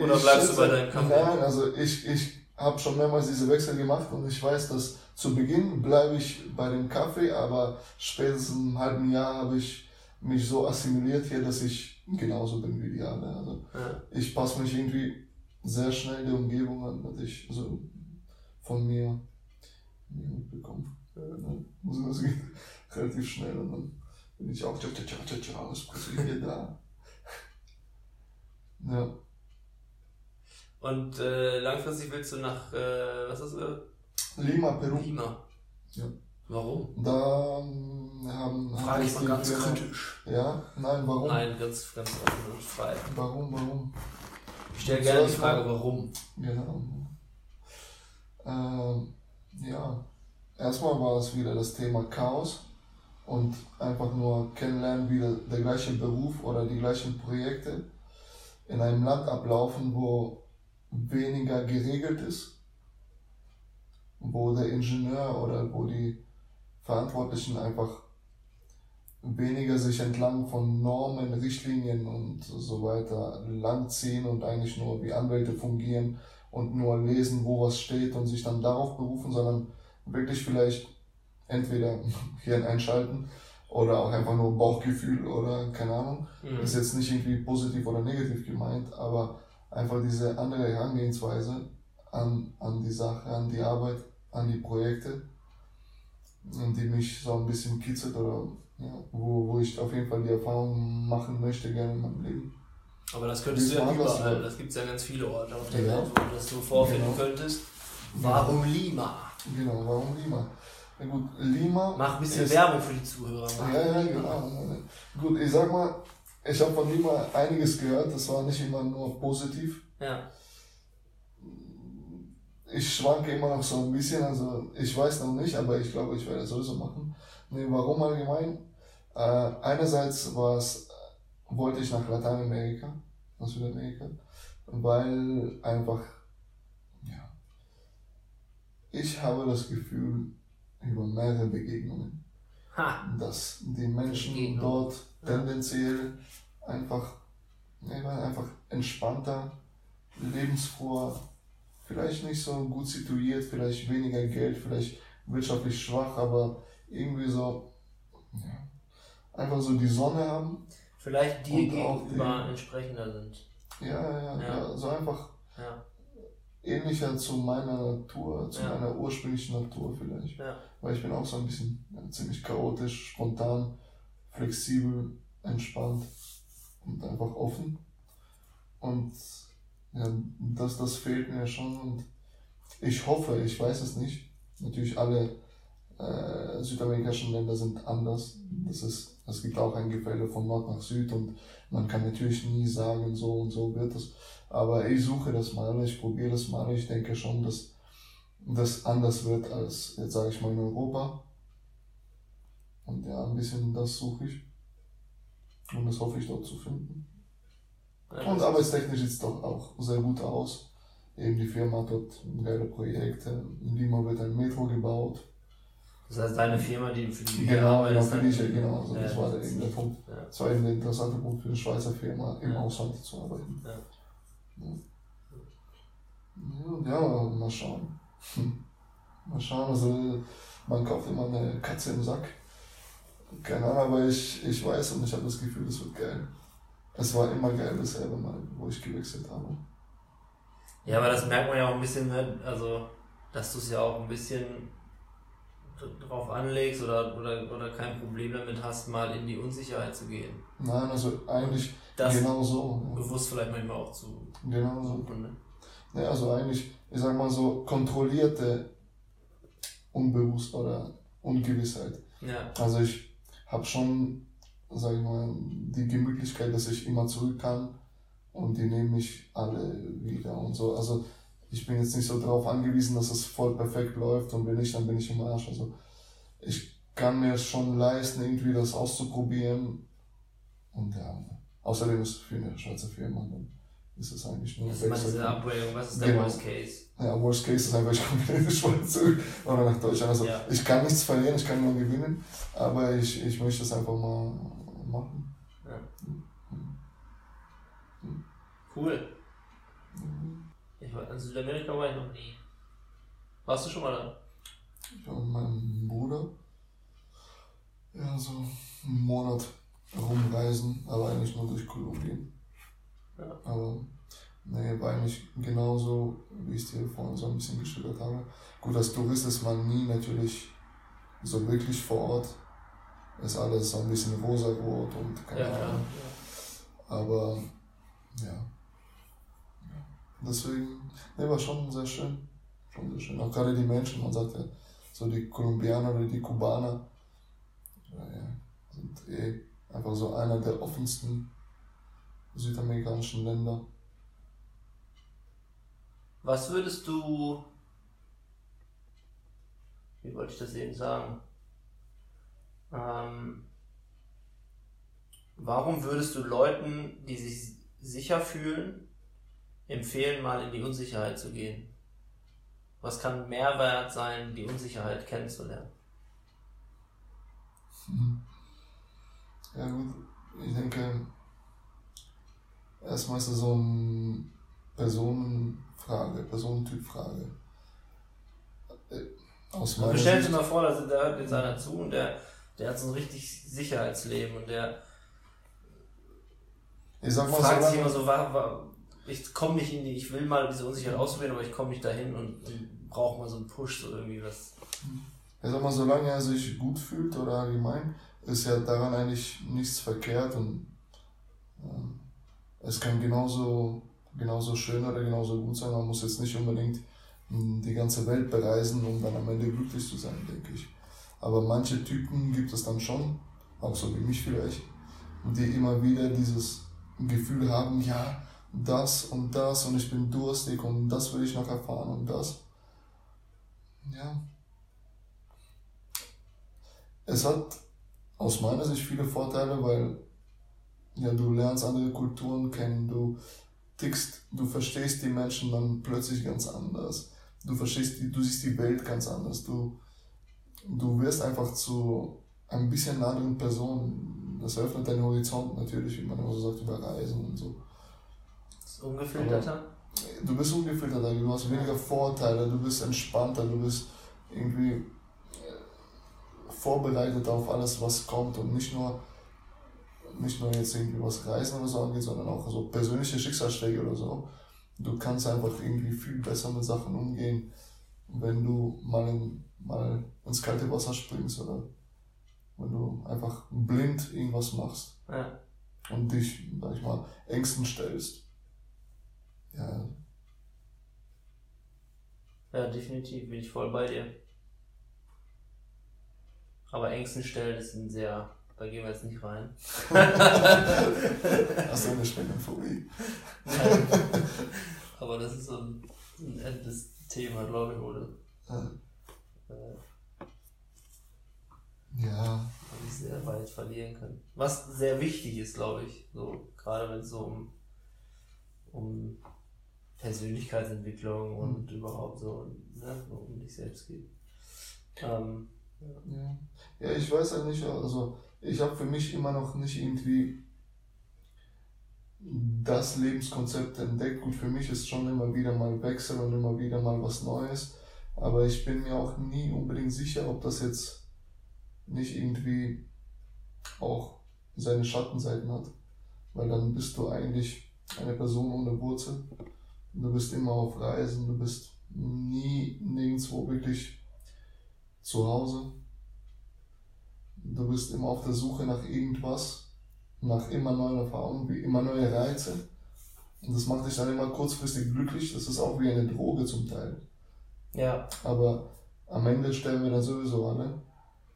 Oder bleibst du bei deinem Kaffee? Nein, also ich, ich habe schon mehrmals diese Wechsel gemacht und ich weiß, dass zu Beginn bleibe ich bei dem Kaffee, aber spätestens im halben Jahr habe ich mich so assimiliert hier, dass ich genauso bin wie die anderen. Also ja. ich passe mich irgendwie sehr schnell der Umgebung an, dass ich so von mir, mir mitbekomme. Ja, also das geht [laughs] relativ schnell und dann bin ich auch, tja, tja, tja, tja, tja, alles hier da. Ja. Und äh, langfristig willst du nach, äh, was ist das? Lima, Peru. Lima. Ja. Warum? Da ähm, haben. Frage ich mal ganz Firma, kritisch. Ja, nein, warum? Nein, ganz, ganz offen und frei. Warum, warum? Ich stelle gerne die Frage, warum. Genau. Ähm, ja, erstmal war es wieder das Thema Chaos und einfach nur kennenlernen, wie der gleiche Beruf oder die gleichen Projekte in einem Land ablaufen, wo weniger geregelt ist, wo der Ingenieur oder wo die Verantwortlichen einfach weniger sich entlang von Normen, Richtlinien und so weiter langziehen und eigentlich nur wie Anwälte fungieren und nur lesen, wo was steht und sich dann darauf berufen, sondern wirklich vielleicht entweder [laughs] Hirn einschalten oder auch einfach nur Bauchgefühl oder keine Ahnung. Mhm. Ist jetzt nicht irgendwie positiv oder negativ gemeint, aber einfach diese andere Herangehensweise an, an die Sache, an die Arbeit, an die Projekte, die mich so ein bisschen kitzelt oder ja, wo, wo ich auf jeden Fall die Erfahrung machen möchte gerne in meinem Leben. Aber das könntest du ja überall, das, das gibt es ja ganz viele Orte auf der ja. Welt, wo du das so vorfinden genau. könntest. Warum Lima? Genau, warum Lima? Ja gut, Lima. Mach ein bisschen ist, Werbung für die Zuhörer. Ja, ja, genau. Gut, ich sag mal, ich habe von ihm einiges gehört, das war nicht immer nur positiv. Ja. Ich schwanke immer noch so ein bisschen, also ich weiß noch nicht, aber ich glaube, ich werde es sowieso machen. Nee, warum allgemein? Äh, einerseits war es, wollte ich nach Lateinamerika, nach Südamerika, weil einfach, ja, ich habe das Gefühl, über mehrere Begegnungen, Ha. dass die Menschen Begegnung. dort tendenziell einfach, ja, einfach entspannter, lebensfroher, vielleicht nicht so gut situiert, vielleicht weniger Geld, vielleicht wirtschaftlich schwach, aber irgendwie so, ja, einfach so die Sonne haben. Vielleicht dir gegenüber die- entsprechender sind. Ja, ja, ja, Ja. ja so einfach Ja. Ähnlicher zu meiner Natur, zu Ja. meiner ursprünglichen Natur vielleicht. Ja. Weil ich bin auch so ein bisschen ja, ziemlich chaotisch, spontan, flexibel, entspannt und einfach offen. Und ja, das, das fehlt mir schon. Und ich hoffe, ich weiß es nicht. Natürlich alle äh, südamerikanischen Länder sind anders. Das ist, es gibt auch ein Gefälle von Nord nach Süd und man kann natürlich nie sagen, so und so wird es. Aber ich suche das mal, ich probiere das mal. Ich denke schon, dass das anders wird als, jetzt sage ich mal, in Europa. Und ja, ein bisschen das suche ich. Und das hoffe ich dort zu finden. Ja, Und arbeitstechnisch sieht es doch auch sehr gut aus. Eben die Firma hat dort geile Projekte. In Lima wird ein Metro gebaut. Das heißt, deine Firma, die für die Genau, genau, für die ich, genau. Also das Ja, war das eben der Punkt. Ja. Das war eben der interessante Punkt für eine Schweizer Firma, im. Ausland zu arbeiten. Ja. Mal schauen. [laughs] Mal schauen, also man kauft immer eine Katze im Sack. Keine Ahnung, aber ich, ich weiß und ich habe das Gefühl, es wird geil. Es war immer geil, dasselbe Mal, wo ich gewechselt habe. Ja, aber das merkt man ja auch ein bisschen, ne? also dass du es ja auch ein bisschen drauf anlegst oder, oder, oder kein Problem damit hast, mal in die Unsicherheit zu gehen. Nein, also eigentlich Das genau so. bewusst vielleicht manchmal auch zu Genau so. Ne? Ja, also eigentlich, ich sag mal so, kontrollierte Unbewusst oder Ungewissheit. Ja, Also ich habe schon, sag ich mal, die Gemütlichkeit, dass ich immer zurück kann und die nehmen mich alle wieder und so. Also ich bin jetzt nicht so darauf angewiesen, dass es voll perfekt läuft und wenn nicht, dann bin ich im Arsch. Also ich kann mir schon leisten, irgendwie das auszuprobieren und ja, außerdem ist es für eine Schweizer Firma, dann ist es eigentlich nur das ist immer Wechsel. diese Abwägung, was ist der Genau. Worst Case? Ja, Worst Case ist einfach, ich komme wieder in die Schweiz zurück oder nach Deutschland. Also Ja. ich kann nichts verlieren, ich kann nur gewinnen, aber ich, ich möchte es einfach mal machen. Cool. Ich war, in Südamerika war ich noch nie. Warst du schon mal da? Ich war mit meinem Bruder ja, so einen Monat rumreisen, aber eigentlich nur durch Kolumbien. Ja. Aber nee, war eigentlich genauso, wie ich es dir vorhin so ein bisschen geschildert habe. Gut, als Tourist ist man nie natürlich so wirklich vor Ort. Ist alles so ein bisschen rosarot und keine Ja. Ahnung. Aber ja. Deswegen, ne, war schon sehr schön. Schon sehr schön. Auch gerade die Menschen, man sagt ja, so die Kolumbianer oder die Kubaner, ja, sind eh einfach so einer der offensten südamerikanischen Länder. Was würdest du. Wie wollte ich das eben sagen? Ähm, warum würdest du Leuten, die sich sicher fühlen, empfehlen, mal in die Unsicherheit zu gehen? Was kann Mehrwert sein, die Unsicherheit kennenzulernen? Mhm. Ja gut, ich denke, erstmal ist es so eine Personenfrage, Personentypfrage. Äh, Aus meiner Du stellst dir mal vor, da da hört jetzt einer zu und der, der hat so ein richtig Sicherheitsleben und der ich sag mal fragt so sich immer so, wa, wa, ich komme nicht in die, ich will mal diese Unsicherheit ausprobieren, aber ich komme nicht dahin und, brauche mal so einen Push, so irgendwie was. ich sag mal, solange er sich gut fühlt oder allgemein, ist ja daran eigentlich nichts verkehrt und ähm, es kann genauso, genauso schön oder genauso gut sein. Man muss jetzt nicht unbedingt mh, die ganze Welt bereisen, um dann am Ende glücklich zu sein, denke ich. Aber manche Typen gibt es dann schon, auch so wie mich vielleicht, die immer wieder dieses Gefühl haben, ja, das und das und ich bin durstig und das will ich noch erfahren und das. Ja. Es hat aus meiner Sicht viele Vorteile, weil ja, du lernst andere Kulturen kennen, du tickst, du verstehst die Menschen dann plötzlich ganz anders. Du verstehst die, du siehst die Welt ganz anders. Du, du wirst einfach zu ein bisschen einer anderen Person. Das öffnet deinen Horizont natürlich, wie man immer so sagt, über Reisen und so. Ungefilterter? du bist ungefilterter, du hast weniger Vorteile, du bist entspannter, du bist irgendwie äh, vorbereitet auf alles, was kommt und nicht nur nicht nur jetzt irgendwie was Reisen oder so angeht, sondern auch so persönliche Schicksalsschläge oder so. Du kannst einfach irgendwie viel besser mit Sachen umgehen, wenn du mal, in, mal ins kalte Wasser springst oder wenn du einfach blind irgendwas machst Ja. und dich, sag ich mal, Ängsten stellst. Ja, Ja, definitiv, bin ich voll bei dir. Aber Ängsten stellen ist ein sehr, da gehen wir jetzt nicht rein. [laughs] hast du eine Schwingenphobie? Nein. Aber das ist so ein, ein endes Thema, glaube ich, oder? Ja. Äh, Ja, man sich sehr weit verlieren kann. Was sehr wichtig ist, glaube ich, so gerade wenn es so um, um Persönlichkeitsentwicklung und überhaupt so, ne, um dich selbst geht. Ähm, Ja. ja, ich weiß halt nicht, also ich habe für mich immer noch nicht irgendwie das Lebenskonzept entdeckt. Gut, für mich ist schon immer wieder mal Wechsel und immer wieder mal was Neues, aber ich bin mir auch nie unbedingt sicher, ob das jetzt nicht irgendwie auch seine Schattenseiten hat. Weil dann bist du eigentlich eine Person ohne Wurzel. Du bist immer auf Reisen, du bist nie nirgendwo wirklich zu Hause. Du bist immer auf der Suche nach irgendwas, nach immer neuen Erfahrungen, wie immer neue Reize. Und das macht dich dann immer kurzfristig glücklich. Das ist auch wie eine Droge zum Teil. ja, Aber am Ende sterben wir dann sowieso alle.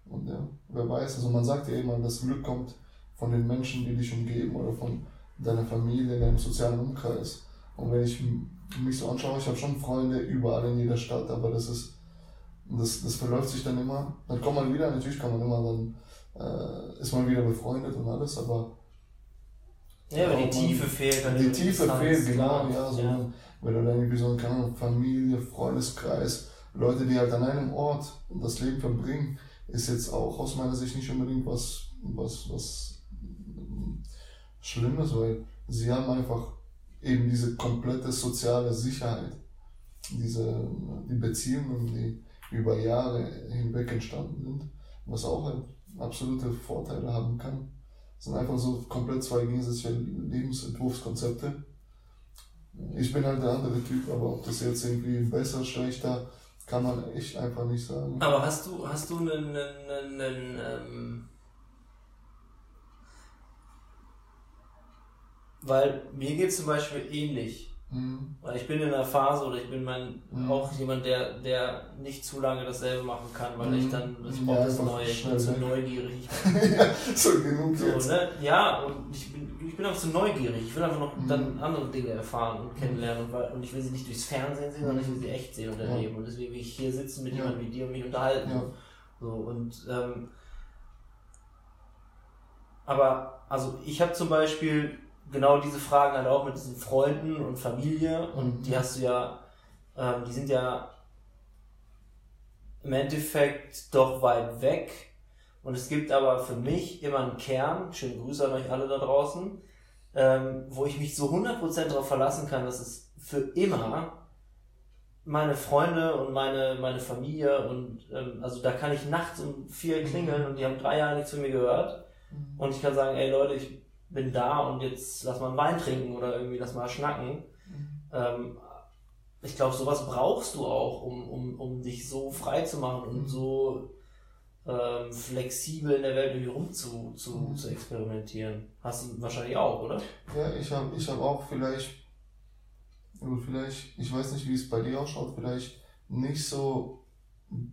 Und ja, wer weiß, also man sagt ja immer, das Glück kommt von den Menschen, die dich umgeben oder von deiner Familie, deinem sozialen Umkreis. Und wenn ich mich so anschaue, ich habe schon Freunde überall in jeder Stadt, aber das ist, das, das verläuft sich dann immer. Dann kommt man wieder, natürlich kann man immer dann, äh, ist man wieder befreundet und alles, aber ja, aber die Tiefe fehlt. die du Tiefe Distanz, fehlt, genau, ja, so, ja. wenn du dann irgendwie so, keine Ahnung, Familie, Freundeskreis, Leute, die halt an einem Ort das Leben verbringen, ist jetzt auch aus meiner Sicht nicht unbedingt was, was, was mm, Schlimmes, weil sie haben einfach eben diese komplette soziale Sicherheit, diese, die Beziehungen, die über Jahre hinweg entstanden sind, was auch halt absolute Vorteile haben kann. Das sind einfach so komplett zwei gegensätzliche Lebensentwurfskonzepte. Ich bin halt der andere Typ, aber ob das jetzt irgendwie besser, schlechter, kann man echt einfach nicht sagen. Aber hast du, hast du einen, einen, einen ähm, weil mir geht es zum Beispiel ähnlich. Mhm. Weil ich bin in einer Phase oder ich bin mein, Mhm. auch jemand, der, der nicht zu lange dasselbe machen kann, weil ich Mhm. dann, ich Ja, brauche das einfach Neue, ich bin zu neugierig. [laughs] ja, so genug So, jetzt. ne? Ja, und ich bin, ich bin auch zu neugierig. Ich will einfach noch Mhm. dann andere Dinge erfahren und kennenlernen. Und, und ich will sie nicht durchs Fernsehen sehen, sondern ich will sie echt sehen und Ja. erleben. Und deswegen will ich hier sitzen mit Ja. jemandem wie dir und mich unterhalten. Ja. So, und ähm, aber also ich habe zum Beispiel genau diese Fragen halt auch mit diesen Freunden und Familie und Mhm. die hast du ja, ähm, die sind ja im Endeffekt doch weit weg. Und es gibt aber für mich immer einen Kern, schöne Grüße an euch alle da draußen, ähm, wo ich mich so 100% darauf verlassen kann, dass es für immer meine Freunde und meine, meine Familie und ähm, also da kann ich nachts um vier klingeln und die haben drei Jahre nichts von mir gehört und ich kann sagen, ey Leute, ich bin da und jetzt lass mal einen Wein trinken oder irgendwie lass mal schnacken. Ähm, ich glaube, sowas brauchst du auch, um, um, um dich so frei zu machen und Mhm. so ähm, flexibel in der Welt irgendwie rum zu, zu, Mhm. zu experimentieren. Hast du wahrscheinlich auch, oder? Ja, ich habe ich hab auch vielleicht, gut, vielleicht, ich weiß nicht, wie es bei dir ausschaut, vielleicht nicht so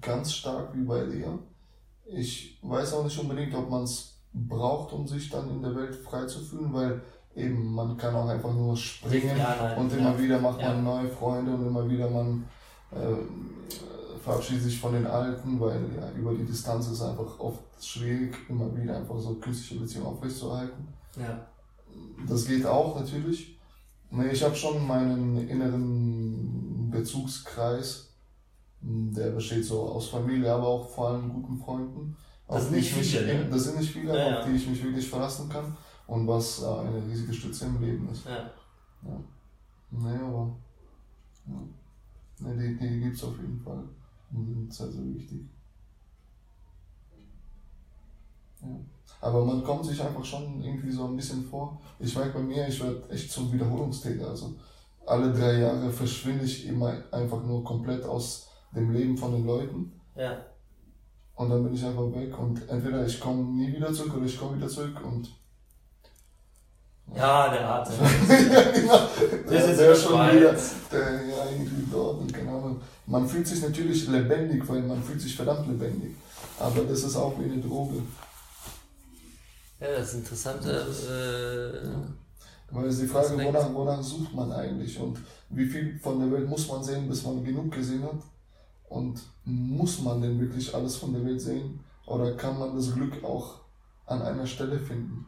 ganz stark wie bei dir. Ich weiß auch nicht unbedingt, ob man es braucht, um sich dann in der Welt frei zu fühlen, weil eben man kann auch einfach nur springen Ja, nein, und ja. immer wieder macht Ja. man neue Freunde und immer wieder man äh, verabschiede sich von den Alten, weil über die Distanz ist einfach oft schwierig, immer wieder einfach so künstliche Beziehungen aufrechtzuerhalten. Ja. Das geht auch natürlich. Nee, ich habe schon meinen inneren Bezugskreis, der besteht so aus Familie, aber auch vor allem guten Freunden. Das auf sind die nicht ich mich, viele, ne? Das sind nicht viele, Ja, auf ja. die ich mich wirklich verlassen kann und was äh, eine riesige Stütze im Leben ist. Ja. Nee, aber. Ja. Nee, die, die gibt es auf jeden Fall. Und sind sehr, sehr wichtig. Ja. Aber man kommt sich einfach schon irgendwie so ein bisschen vor. Ich merke bei mir, ich werde echt zum Wiederholungstäter. Also alle drei Jahre verschwinde ich immer einfach nur komplett aus dem Leben von den Leuten. ja. Und dann bin ich einfach weg. Und entweder ich komme nie wieder zurück oder ich komme wieder zurück. Und Ja, der Atem. [laughs] ja, genau. Das ist der schon Schweiz. wieder, der, ja, irgendwie dort und keine Ahnung. Man fühlt sich natürlich lebendig, weil man fühlt sich verdammt lebendig. Aber das ist auch wie eine Droge. Ja, das ist interessant. Äh, Weil es ist die Frage, wonach, wonach sucht man eigentlich und wie viel von der Welt muss man sehen, bis man genug gesehen hat? Und muss man denn wirklich alles von der Welt sehen? Oder kann man das Glück auch an einer Stelle finden?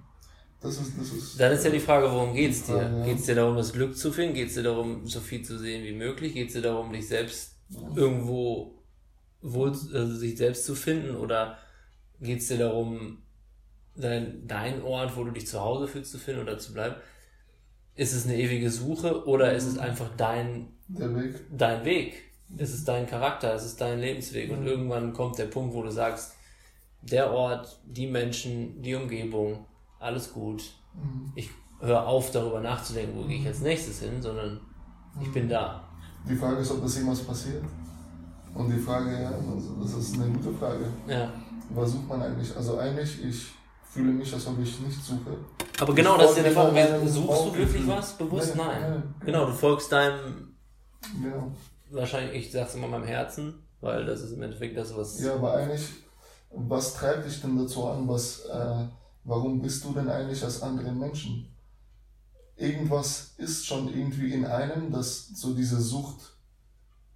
Das ist, das ist. dann ist ja die Frage, worum geht's dir? Ja, ja. Geht's dir darum, das Glück zu finden? Geht's dir darum, so viel zu sehen wie möglich? Geht's dir darum, dich selbst irgendwo wohl, also sich selbst zu finden? Oder geht's dir darum, dein, dein Ort, wo du dich zu Hause fühlst, zu finden oder zu bleiben? Ist es eine ewige Suche oder ist es einfach dein, Weg. dein Weg? Es ist dein Charakter, es ist dein Lebensweg und irgendwann kommt der Punkt, wo du sagst, der Ort, die Menschen, die Umgebung, alles gut. Ich höre auf, darüber nachzudenken, wo gehe ich als nächstes hin, sondern ich bin da. Die Frage ist, ob das jemals passiert. Und die Frage, ja, das ist eine gute Frage. Ja. Was sucht man eigentlich? Also eigentlich, ich fühle mich, als ob ich nicht suche. Aber genau, Ich das ist ja folge Frage, suchst du wirklich was bewusst? Nee, Nein. nee. Genau, du folgst deinem, Genau. Wahrscheinlich, ich sag's immer meinem Herzen, weil das ist im Endeffekt das, was... Ja, aber eigentlich, was treibt dich denn dazu an? Was, äh, warum bist du denn eigentlich als andere Menschen? Irgendwas ist schon irgendwie in einem, dass so diese Sucht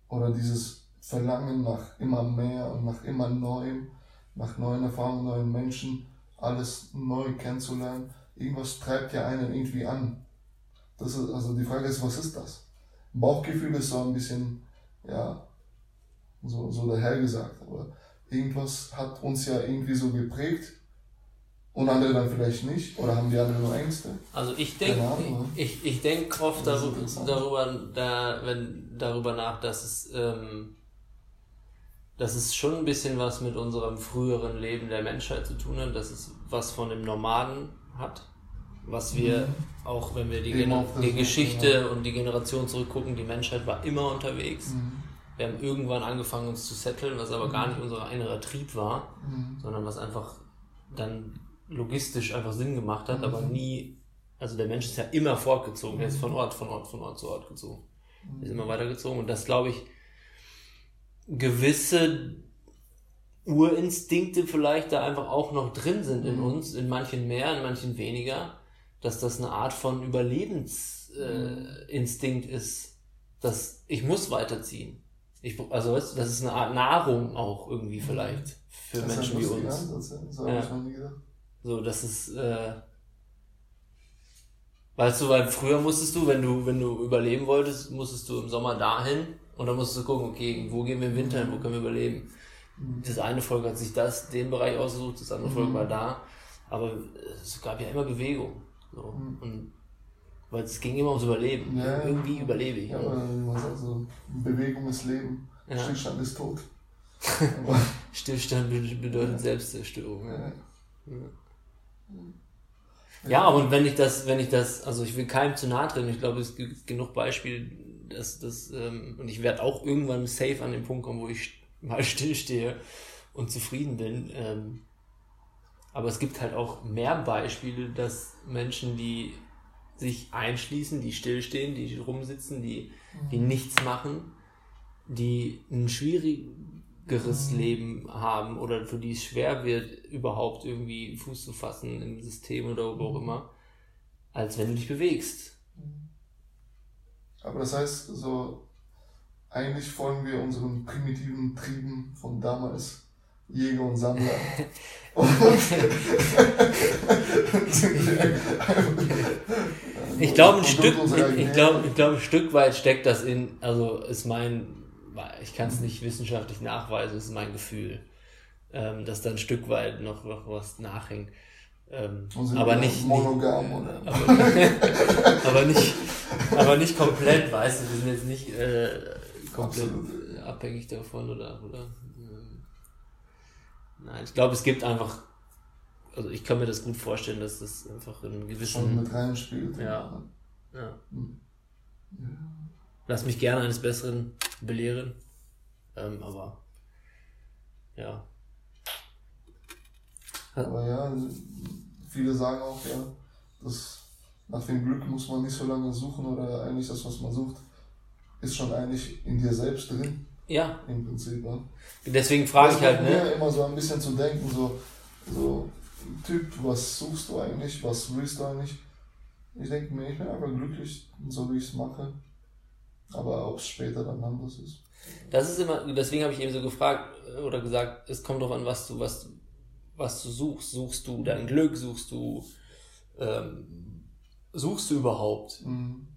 oder dieses Verlangen nach immer mehr und nach immer Neuem, nach neuen Erfahrungen, neuen Menschen, alles neu kennenzulernen. Irgendwas treibt ja einen irgendwie an. Das ist, also die Frage ist, was ist das? Bauchgefühl ist so ein bisschen, ja, so, so dahergesagt, aber irgendwas hat uns ja irgendwie so geprägt und andere dann vielleicht nicht oder haben die anderen nur Ängste. Also ich denke, Ahnung. ich, ich denke oft darüber, darüber, da, wenn, darüber nach, dass es, ähm, dass es schon ein bisschen was mit unserem früheren Leben der Menschheit zu tun hat, dass es was von dem Nomaden hat, was wir auch, wenn wir die, Mhm. Die Geschichte ja. und die Generation zurückgucken, die Menschheit war immer unterwegs. Mhm. Wir haben irgendwann angefangen, uns zu setteln, was aber gar nicht unser innerer Trieb war, Mhm. sondern was einfach dann logistisch einfach Sinn gemacht hat, aber nie, also der Mensch ist ja immer fortgezogen, der ist von Ort, von Ort, von Ort zu Ort gezogen. Ist immer weitergezogen und das glaube ich, gewisse Urinstinkte vielleicht da einfach auch noch drin sind in uns, in manchen mehr, in manchen weniger, dass das eine Art von Überlebensinstinkt äh, ist, dass ich muss weiterziehen. Ich, also weißt du, das ist eine Art Nahrung auch irgendwie vielleicht für Das Menschen wie uns. Ansatz, ja. So Ja. So, das ist, äh, weißt du, weil früher musstest du, wenn du, wenn du überleben wolltest, musstest du im Sommer dahin und dann musstest du gucken, okay, wo gehen wir im Winter hin, wo können wir überleben. Das eine Volk hat sich das, den Bereich ausgesucht, das andere Volk war da, aber es gab ja immer Bewegung. So. Und, weil es ging immer ums Überleben. Ja, ja. Irgendwie überlebe ich. Ja, aber wie man sagt, so, Bewegung ist Leben, Ja. Stillstand ist Tod. [laughs] Stillstand be- bedeutet Selbstzerstörung. Ja. ja. Ja, aber wenn ich das, wenn ich das, also ich will keinem zu nahe treten, ich glaube, es gibt genug Beispiele, dass das, ähm, und ich werde auch irgendwann safe an den Punkt kommen, wo ich mal [laughs] stillstehe und zufrieden bin. Ähm, aber es gibt halt auch mehr Beispiele, dass Menschen, die sich einschließen, die stillstehen, die rumsitzen, die, die nichts machen, die ein schwierigeres Leben haben oder für die es schwer wird, überhaupt irgendwie Fuß zu fassen im System oder wo auch immer, als wenn du dich bewegst. Aber das heißt, so eigentlich folgen wir unseren primitiven Trieben von damals, Jäger und Sammler. [laughs] ich glaube, ein Stück, ich, ich glaube, ich glaube, ein Stück weit steckt das in, also ist mein, ich kann es nicht wissenschaftlich nachweisen, ist mein Gefühl, ähm, dass da ein Stück weit noch, noch was nachhängt. Ähm, aber nicht monogam nicht, oder? Aber, aber, nicht aber nicht komplett weißt du wir sind jetzt nicht äh, komplett Absolut. abhängig davon oder oder äh, nein ich glaube es gibt einfach also ich kann mir das gut vorstellen dass das einfach in gewissen Schon mit reinspielt ja ja. Hm. ja lass mich gerne eines Besseren belehren ähm, aber ja aber ja, viele sagen auch, ja, dass nach dem Glück muss man nicht so lange suchen oder eigentlich das, was man sucht, ist schon eigentlich in dir selbst drin. Ja. Im Prinzip, ja. Deswegen frage ich halt, ne? Mir immer so ein bisschen zu denken, so, so, Typ, was suchst du eigentlich, was willst du eigentlich? Ich denke mir, ich bin einfach glücklich, so wie ich es mache. Aber ob es später dann anders ist. Das ist immer, deswegen habe ich eben so gefragt oder gesagt, es kommt doch an, was du, was, was du suchst. Suchst du dein Glück? Suchst du, ähm, suchst du überhaupt? Mhm.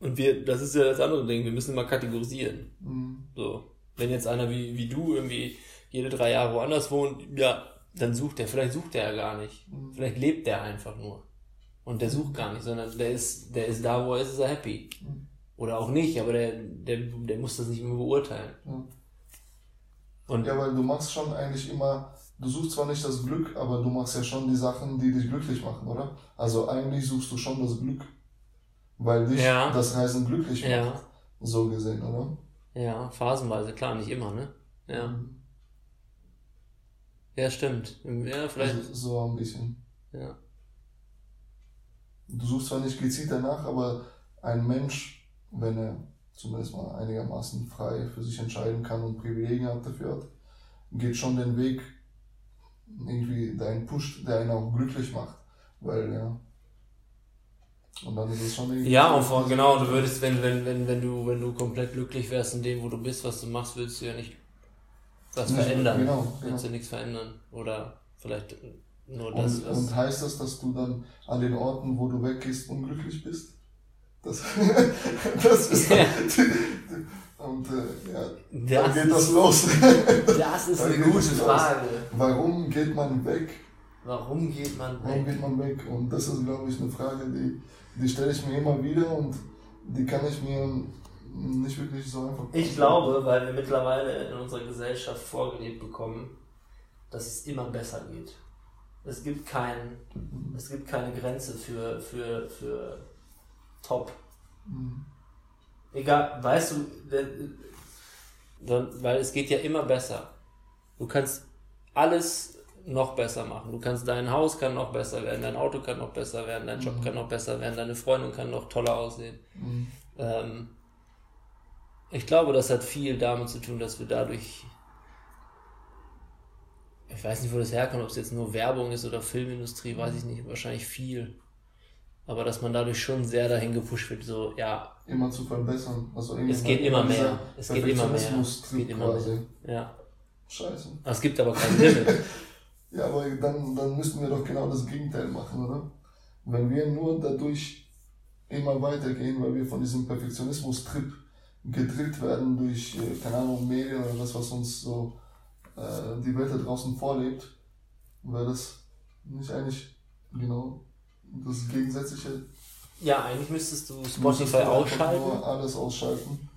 Und wir, das ist ja das andere Ding, wir müssen immer kategorisieren. Mhm. So. Wenn jetzt einer wie, wie du irgendwie jede drei Jahre woanders wohnt, ja, dann sucht er, vielleicht sucht er ja gar nicht. Mhm. Vielleicht lebt er einfach nur. Und der sucht gar nicht, sondern der ist, der ist da, wo er ist, ist er happy. Mhm. Oder auch nicht, aber der, der, der muss das nicht mehr beurteilen. Und ja, weil du machst schon eigentlich immer du suchst zwar nicht das Glück, aber du machst ja schon die Sachen, die dich glücklich machen, oder? Also eigentlich suchst du schon das Glück, weil dich ja. das Reisen glücklich macht. Ja. So gesehen, oder? Ja, phasenweise, klar, nicht immer, ne? Ja. Mhm. Ja, stimmt. Ja, vielleicht. Also so ein bisschen. Ja. Du suchst zwar nicht gezielt danach, aber ein Mensch, wenn er zumindest mal einigermaßen frei für sich entscheiden kann und Privilegien hat dafür hat, geht schon den Weg irgendwie deinen pusht, der einen auch glücklich macht. Weil, ja. Und dann ist es schon irgendwie. Ja, und vor, genau, du würdest, wenn, wenn, wenn, wenn du, wenn du komplett glücklich wärst in dem, wo du bist, was du machst, würdest du ja nicht was nicht, verändern. Genau, genau. Willst du nichts verändern. Oder vielleicht nur das. Und, und heißt das, dass du dann an den Orten, wo du weggehst, unglücklich bist? Das, [laughs] das ist ja. [laughs] Und äh, ja, das dann geht das los. [laughs] Das ist eine gute Frage. Warum geht man weg? Warum geht man weg? Warum geht man weg? Und das ist, glaube ich, eine Frage, die, die stelle ich mir immer wieder und die kann ich mir nicht wirklich so einfach. Ich glaube, weil wir mittlerweile in unserer Gesellschaft vorgelebt bekommen, dass es immer besser geht. Es gibt, kein, es gibt keine Grenze für, für, für Top. Mhm. Egal, weißt du, weil es geht ja immer besser. Du kannst alles noch besser machen. Du kannst, dein Haus kann noch besser werden, dein Auto kann noch besser werden, dein Job mhm. kann noch besser werden, deine Freundin kann noch toller aussehen. Mhm. Ähm, ich glaube, das hat viel damit zu tun, dass wir dadurch, ich weiß nicht, wo das herkommt, ob es jetzt nur Werbung ist oder Filmindustrie, weiß ich nicht, wahrscheinlich viel aber dass man dadurch schon sehr dahin gepusht wird, so, ja. Immer zu verbessern. Also es geht immer mehr. Es geht immer mehr. Es geht immer mehr. Ja. Scheiße. Es gibt aber kein Limit. [laughs] ja, aber dann, dann müssten wir doch genau das Gegenteil machen, oder? Wenn wir nur dadurch immer weitergehen, weil wir von diesem Perfektionismus-Trip gedrillt werden durch, äh, keine Ahnung, Medien oder das, was uns so äh, die Welt da draußen vorlebt, wäre das nicht eigentlich genau das Gegensätzliche. Ja, eigentlich müsstest du Spotify ausschalten. Nur alles ausschalten.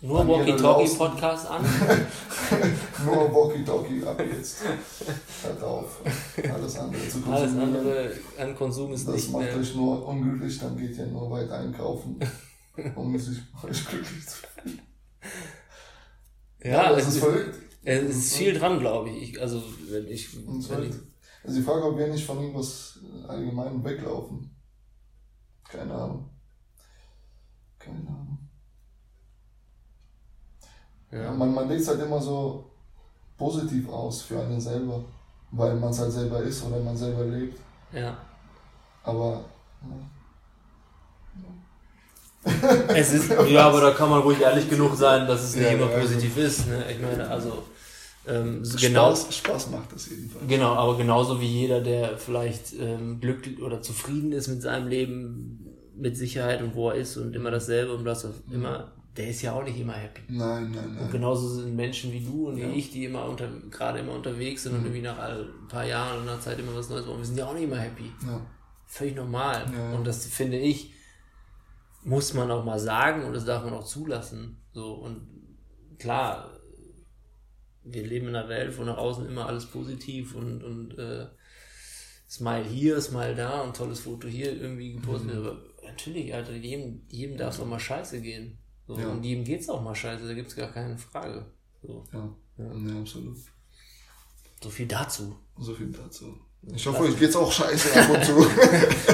Nur Walkie-Talkie-Podcast an. [laughs] nur Walkie-Talkie ab jetzt. Hört auf. Alles andere zu konsumieren. Alles andere an Konsum ist das nicht mehr. Das macht euch nur unglücklich, dann geht ihr nur weiter einkaufen, [laughs] um sich euch glücklich zu fühlen. Ja, ja das ist, ist verrückt. Es ist viel dran, glaube ich. Also, wenn ich, wenn ich also die Frage, ob wir nicht von irgendwas allgemein weglaufen. Keine Ahnung. Keine Ahnung. Ja. Man, man legt es halt immer so positiv aus für einen selber, weil man es halt selber ist oder man selber lebt. Ja. Aber. Ja. Es ist, [laughs] ja, aber da kann man ruhig ehrlich genug sein, dass es nicht Ja, immer positiv ist. Ne? Ich meine, also ähm, so Spaß, genau, Spaß macht das jedenfalls. genau, aber genauso wie jeder, der vielleicht ähm, glücklich oder zufrieden ist mit seinem Leben, mit Sicherheit und wo er ist und immer dasselbe und das immer, der ist ja auch nicht immer happy. Nein, nein, Und nein. genauso sind Menschen wie du und wie Ja. ich, die immer unter, gerade immer unterwegs sind und irgendwie nach all- ein paar Jahren und einer Zeit immer was Neues machen. Wir sind ja auch nicht immer happy. Ja. Völlig normal. Ja. Und das finde ich, muss man auch mal sagen und das darf man auch zulassen. So, und klar, wir leben in einer Welt, wo nach außen immer alles positiv und, und äh, Smile hier, Smile da und tolles Foto hier irgendwie gepostet wird. Aber natürlich, Alter, jedem, jedem darf es auch mal scheiße gehen. So, Ja. Und jedem geht es auch mal scheiße, da gibt es gar keine Frage. So, Ja. ja, absolut. so viel dazu. So viel dazu. Ich hoffe, euch geht's auch scheiße ab und zu. [laughs]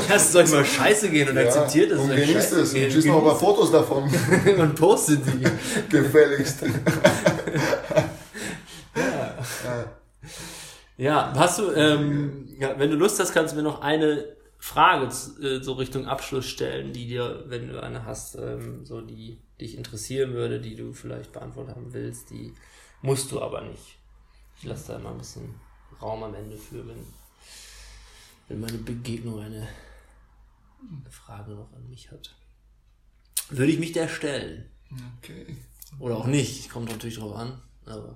Lasst es euch mal scheiße gehen und akzeptiert es. Und genießt es. Und geht. schießt noch ein paar Fotos davon. [laughs] und postet die. [laughs] Gefälligst. Ja. Ja. Ja, hast du, ähm, ja, wenn du Lust hast, kannst du mir noch eine Frage äh, so Richtung Abschluss stellen, die dir, wenn du eine hast, ähm, so die dich interessieren würde, die du vielleicht beantwortet haben willst, die musst du aber nicht. Ich lasse da immer ein bisschen Raum am Ende für, wenn, wenn meine Begegnung eine, eine Frage noch an mich hat. Würde ich mich der stellen. Okay. Oder auch nicht, kommt natürlich drauf an, aber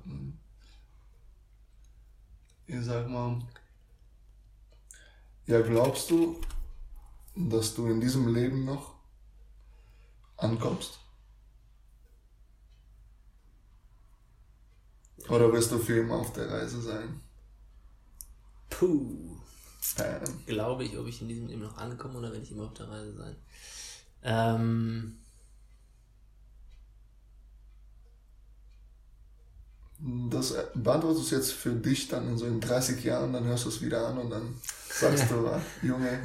Ich sag mal, ja, glaubst du, dass du in diesem Leben noch ankommst? Oder wirst du für immer auf der Reise sein? puh. Ähm, glaube ich, ob ich in diesem Leben noch ankomme oder wenn ich immer auf der Reise sein. Ähm, Das beantwortest du jetzt für dich dann in so in 30 Jahren, dann hörst du es wieder an und dann sagst du, [laughs] ah, Junge,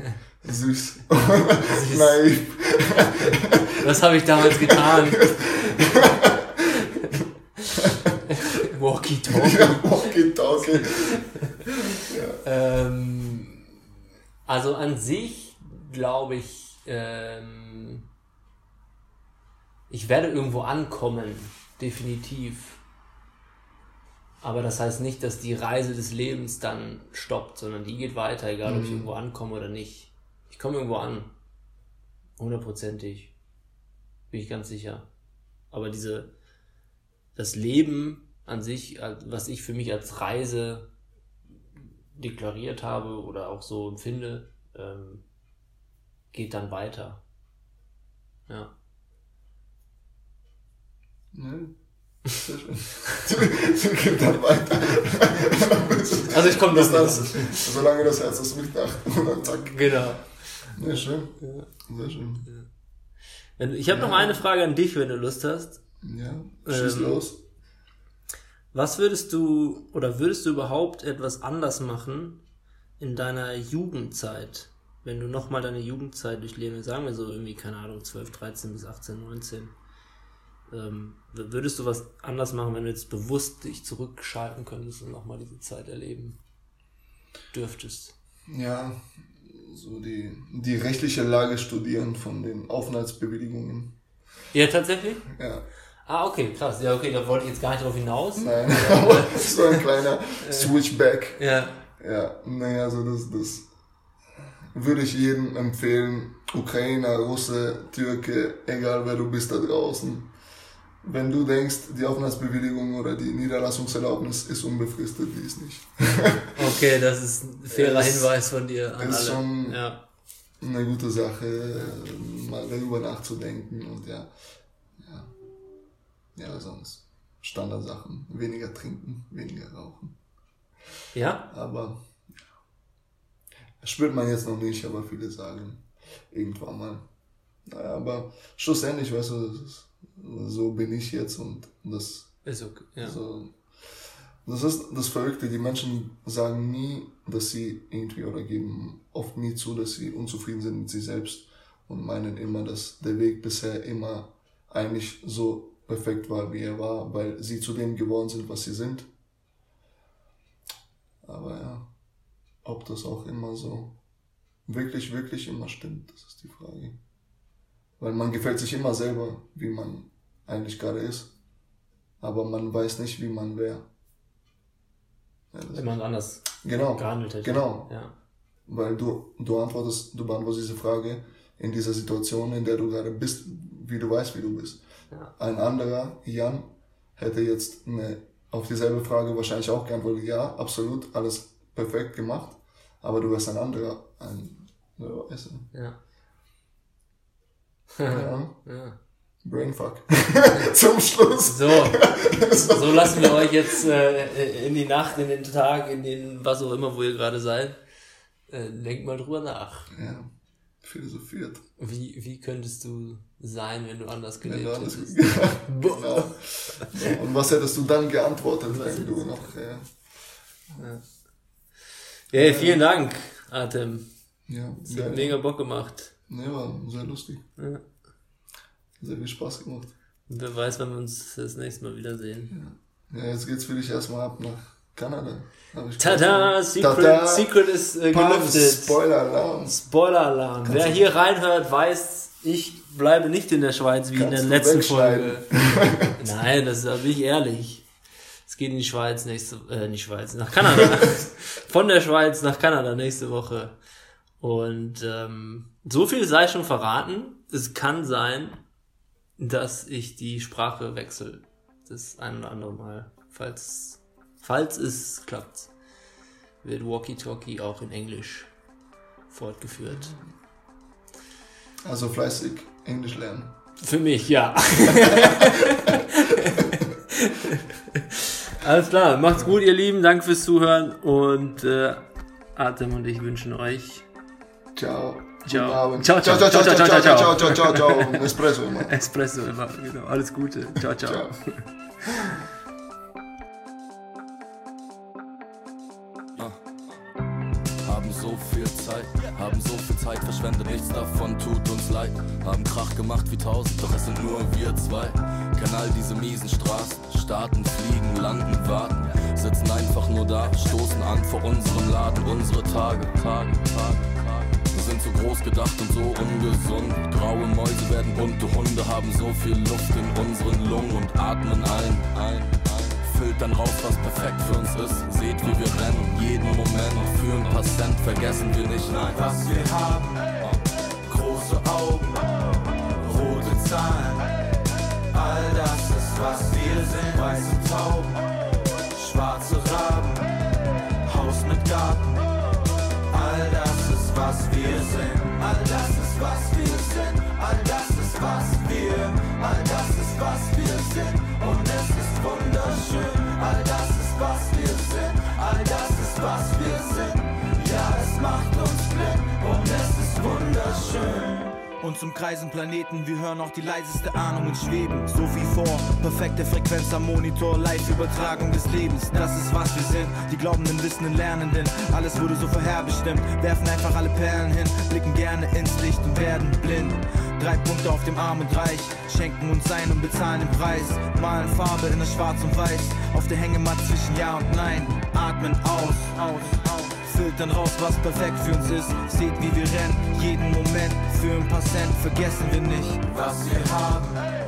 süß, [laughs] naiv. was habe ich damals getan? [laughs] Walkie-Talkie. Okay, okay. Ähm, also an sich glaube ich, ähm, ich werde irgendwo ankommen, definitiv. Aber das heißt nicht, dass die Reise des Lebens dann stoppt, sondern die geht weiter, egal ob ich irgendwo ankomme oder nicht. Ich komme irgendwo an. Hundertprozentig. Bin ich ganz sicher. Aber diese, das Leben an sich, was ich für mich als Reise deklariert habe oder auch so empfinde, ähm, geht dann weiter. Ja. Ne? Sehr schön. Geht dann weiter. Also ich komme das, das, solange das Herz das mitmacht. Und dann zack. Genau. Ja, schön. Sehr schön. Wenn, ich habe noch eine Frage an dich, wenn du Lust hast. Ja, schieß Ähm, los. Was würdest du oder würdest du überhaupt etwas anders machen in deiner Jugendzeit, wenn du nochmal deine Jugendzeit durchleben willst? Sagen wir so irgendwie, keine Ahnung, 12, 13 bis 18, 19. Ähm, würdest du was anders machen, wenn du jetzt bewusst dich zurückschalten könntest und nochmal diese Zeit erleben dürftest? Ja, so die, die rechtliche Lage studieren von den Aufenthaltsbewilligungen. Ja, tatsächlich? Ja, Ah, okay, krass. Ja, okay, da wollte ich jetzt gar nicht drauf hinaus. nein, [laughs] [laughs] aber so ein kleiner Switchback. Ja. Ja, naja, also das, das würde ich jedem empfehlen. Ukrainer, Russe, Türke, egal wer du bist da draußen. Wenn du denkst, die Aufenthaltsbewilligung oder die Niederlassungserlaubnis ist unbefristet, die ist nicht. [laughs] Okay, das ist ein fairer Es Hinweis von dir an ist alle. schon- ja. Eine gute Sache, mal darüber nachzudenken und ja, ja, ja, sonst Standardsachen. Weniger trinken, weniger rauchen. ja? Aber ja, spürt man jetzt noch nicht, aber viele sagen irgendwann mal. Naja, aber schlussendlich, weißt du, das ist, so bin ich jetzt und das, Ist okay. Ja. so, das ist das Verrückte. Die Menschen sagen nie, dass sie irgendwie oder geben oft nie zu, dass sie unzufrieden sind mit sich selbst und meinen immer, dass der Weg bisher immer eigentlich so perfekt war, wie er war, weil sie zu dem geworden sind, was sie sind. Aber ja, ob das auch immer so wirklich, wirklich immer stimmt, das ist die Frage. Weil man gefällt sich immer selber, wie man eigentlich gerade ist. Aber man weiß nicht, wie man wäre. Ja, Wenn man anders genau, gehandelt hätte. Genau. Ja. Weil du, du antwortest, du beantwortest diese Frage in dieser Situation, in der du gerade bist, wie du weißt, wie du bist. Ja. Ein anderer, Jan, hätte jetzt eine, auf dieselbe Frage wahrscheinlich auch geantwortet, ja, absolut, alles perfekt gemacht, aber du wärst ein anderer, ein, wer weiß Ja. [laughs] ja. ja. Brainfuck. [laughs] Zum Schluss. So. so lassen wir euch jetzt äh, in die Nacht, in den Tag, in den was auch immer, wo ihr gerade seid. Äh, denkt mal drüber nach. Ja. Philosophiert. Wie, wie könntest du sein, wenn du anders gelebt anders, hättest? [laughs] genau. Und was hättest du dann geantwortet, wenn du noch. Ja. Ja. ja, vielen Dank, Artem. Ja, das hat mega Bock gemacht. Ja, war sehr lustig. Ja. Sehr viel Spaß gemacht. Und wer weiß, wann wir uns das nächste Mal wiedersehen. Ja, ja jetzt geht's für dich erstmal ab nach Kanada. Tada! Secret, Tada, Secret ist äh, gelüftet. Spoiler-Alarm. Spoiler-Alarm. Wer hier reinhört, weiß, ich bleibe nicht in der Schweiz wie in der letzten Folge. [laughs] Nein, das da bin ich ehrlich. Es geht in die Schweiz nächste, äh, in die Schweiz, nach Kanada. [laughs] Von der Schweiz nach Kanada nächste Woche. Und ähm, so viel sei schon verraten. Es kann sein, dass ich die Sprache wechsle. Das ein oder andere Mal. Falls, falls es klappt, wird Walkie Talkie auch in Englisch fortgeführt. Also fleißig Englisch lernen. Für mich, ja. [laughs] Alles klar, macht's gut, ihr Lieben. Danke fürs Zuhören und äh, Atem und ich wünschen euch. Ciao. Ciao. Ciao, ciao, ciao, ciao, ciao, ciao, ciao, ciao, ciao, ciao. Espresso immer. Espresso immer, genau. Alles Gute. Ciao, ciao. ciao. Haben so viel Zeit, haben so viel Zeit verschwendet, nichts davon tut uns leid. Haben Krach gemacht wie tausend, doch es sind nur wir zwei. Kennen all diese miesen Straßen, starten, fliegen, landen, warten. Sitzen einfach nur da, stoßen an vor unserem Laden, unsere Tage, Tage, Tage sind zu groß gedacht und so ungesund. Graue Mäuse werden bunte Hunde, haben so viel Luft in unseren Lungen und atmen ein, ein, ein. Füllt dann raus, was perfekt für uns ist. Seht, wie wir rennen, jeden Moment. Für ein paar Cent vergessen wir nicht, nein. Was wir haben, große Augen, rote Zahlen. All das ist, was wir sind. Weiße Tauben, schwarze Raben, Haus mit Garten. Wunderschön. Uns umkreisen Planeten, wir hören auch die leiseste Ahnung und schweben. So wie vor, perfekte Frequenz am Monitor, Live-Übertragung des Lebens. Das ist was wir sind, die glaubenden, wissenden Lernenden. Alles wurde so vorherbestimmt, werfen einfach alle Perlen hin, blicken gerne ins Licht und werden blind. Drei Punkte auf dem Arm und Reich, schenken uns ein und bezahlen den Preis. Malen Farbe in das Schwarz und Weiß, auf der Hängematte zwischen Ja und Nein. Atmen aus, aus, aus filtern raus, was perfekt für uns ist. Seht, wie wir rennen, jeden Moment für ein paar Cent vergessen wir nicht, was wir haben.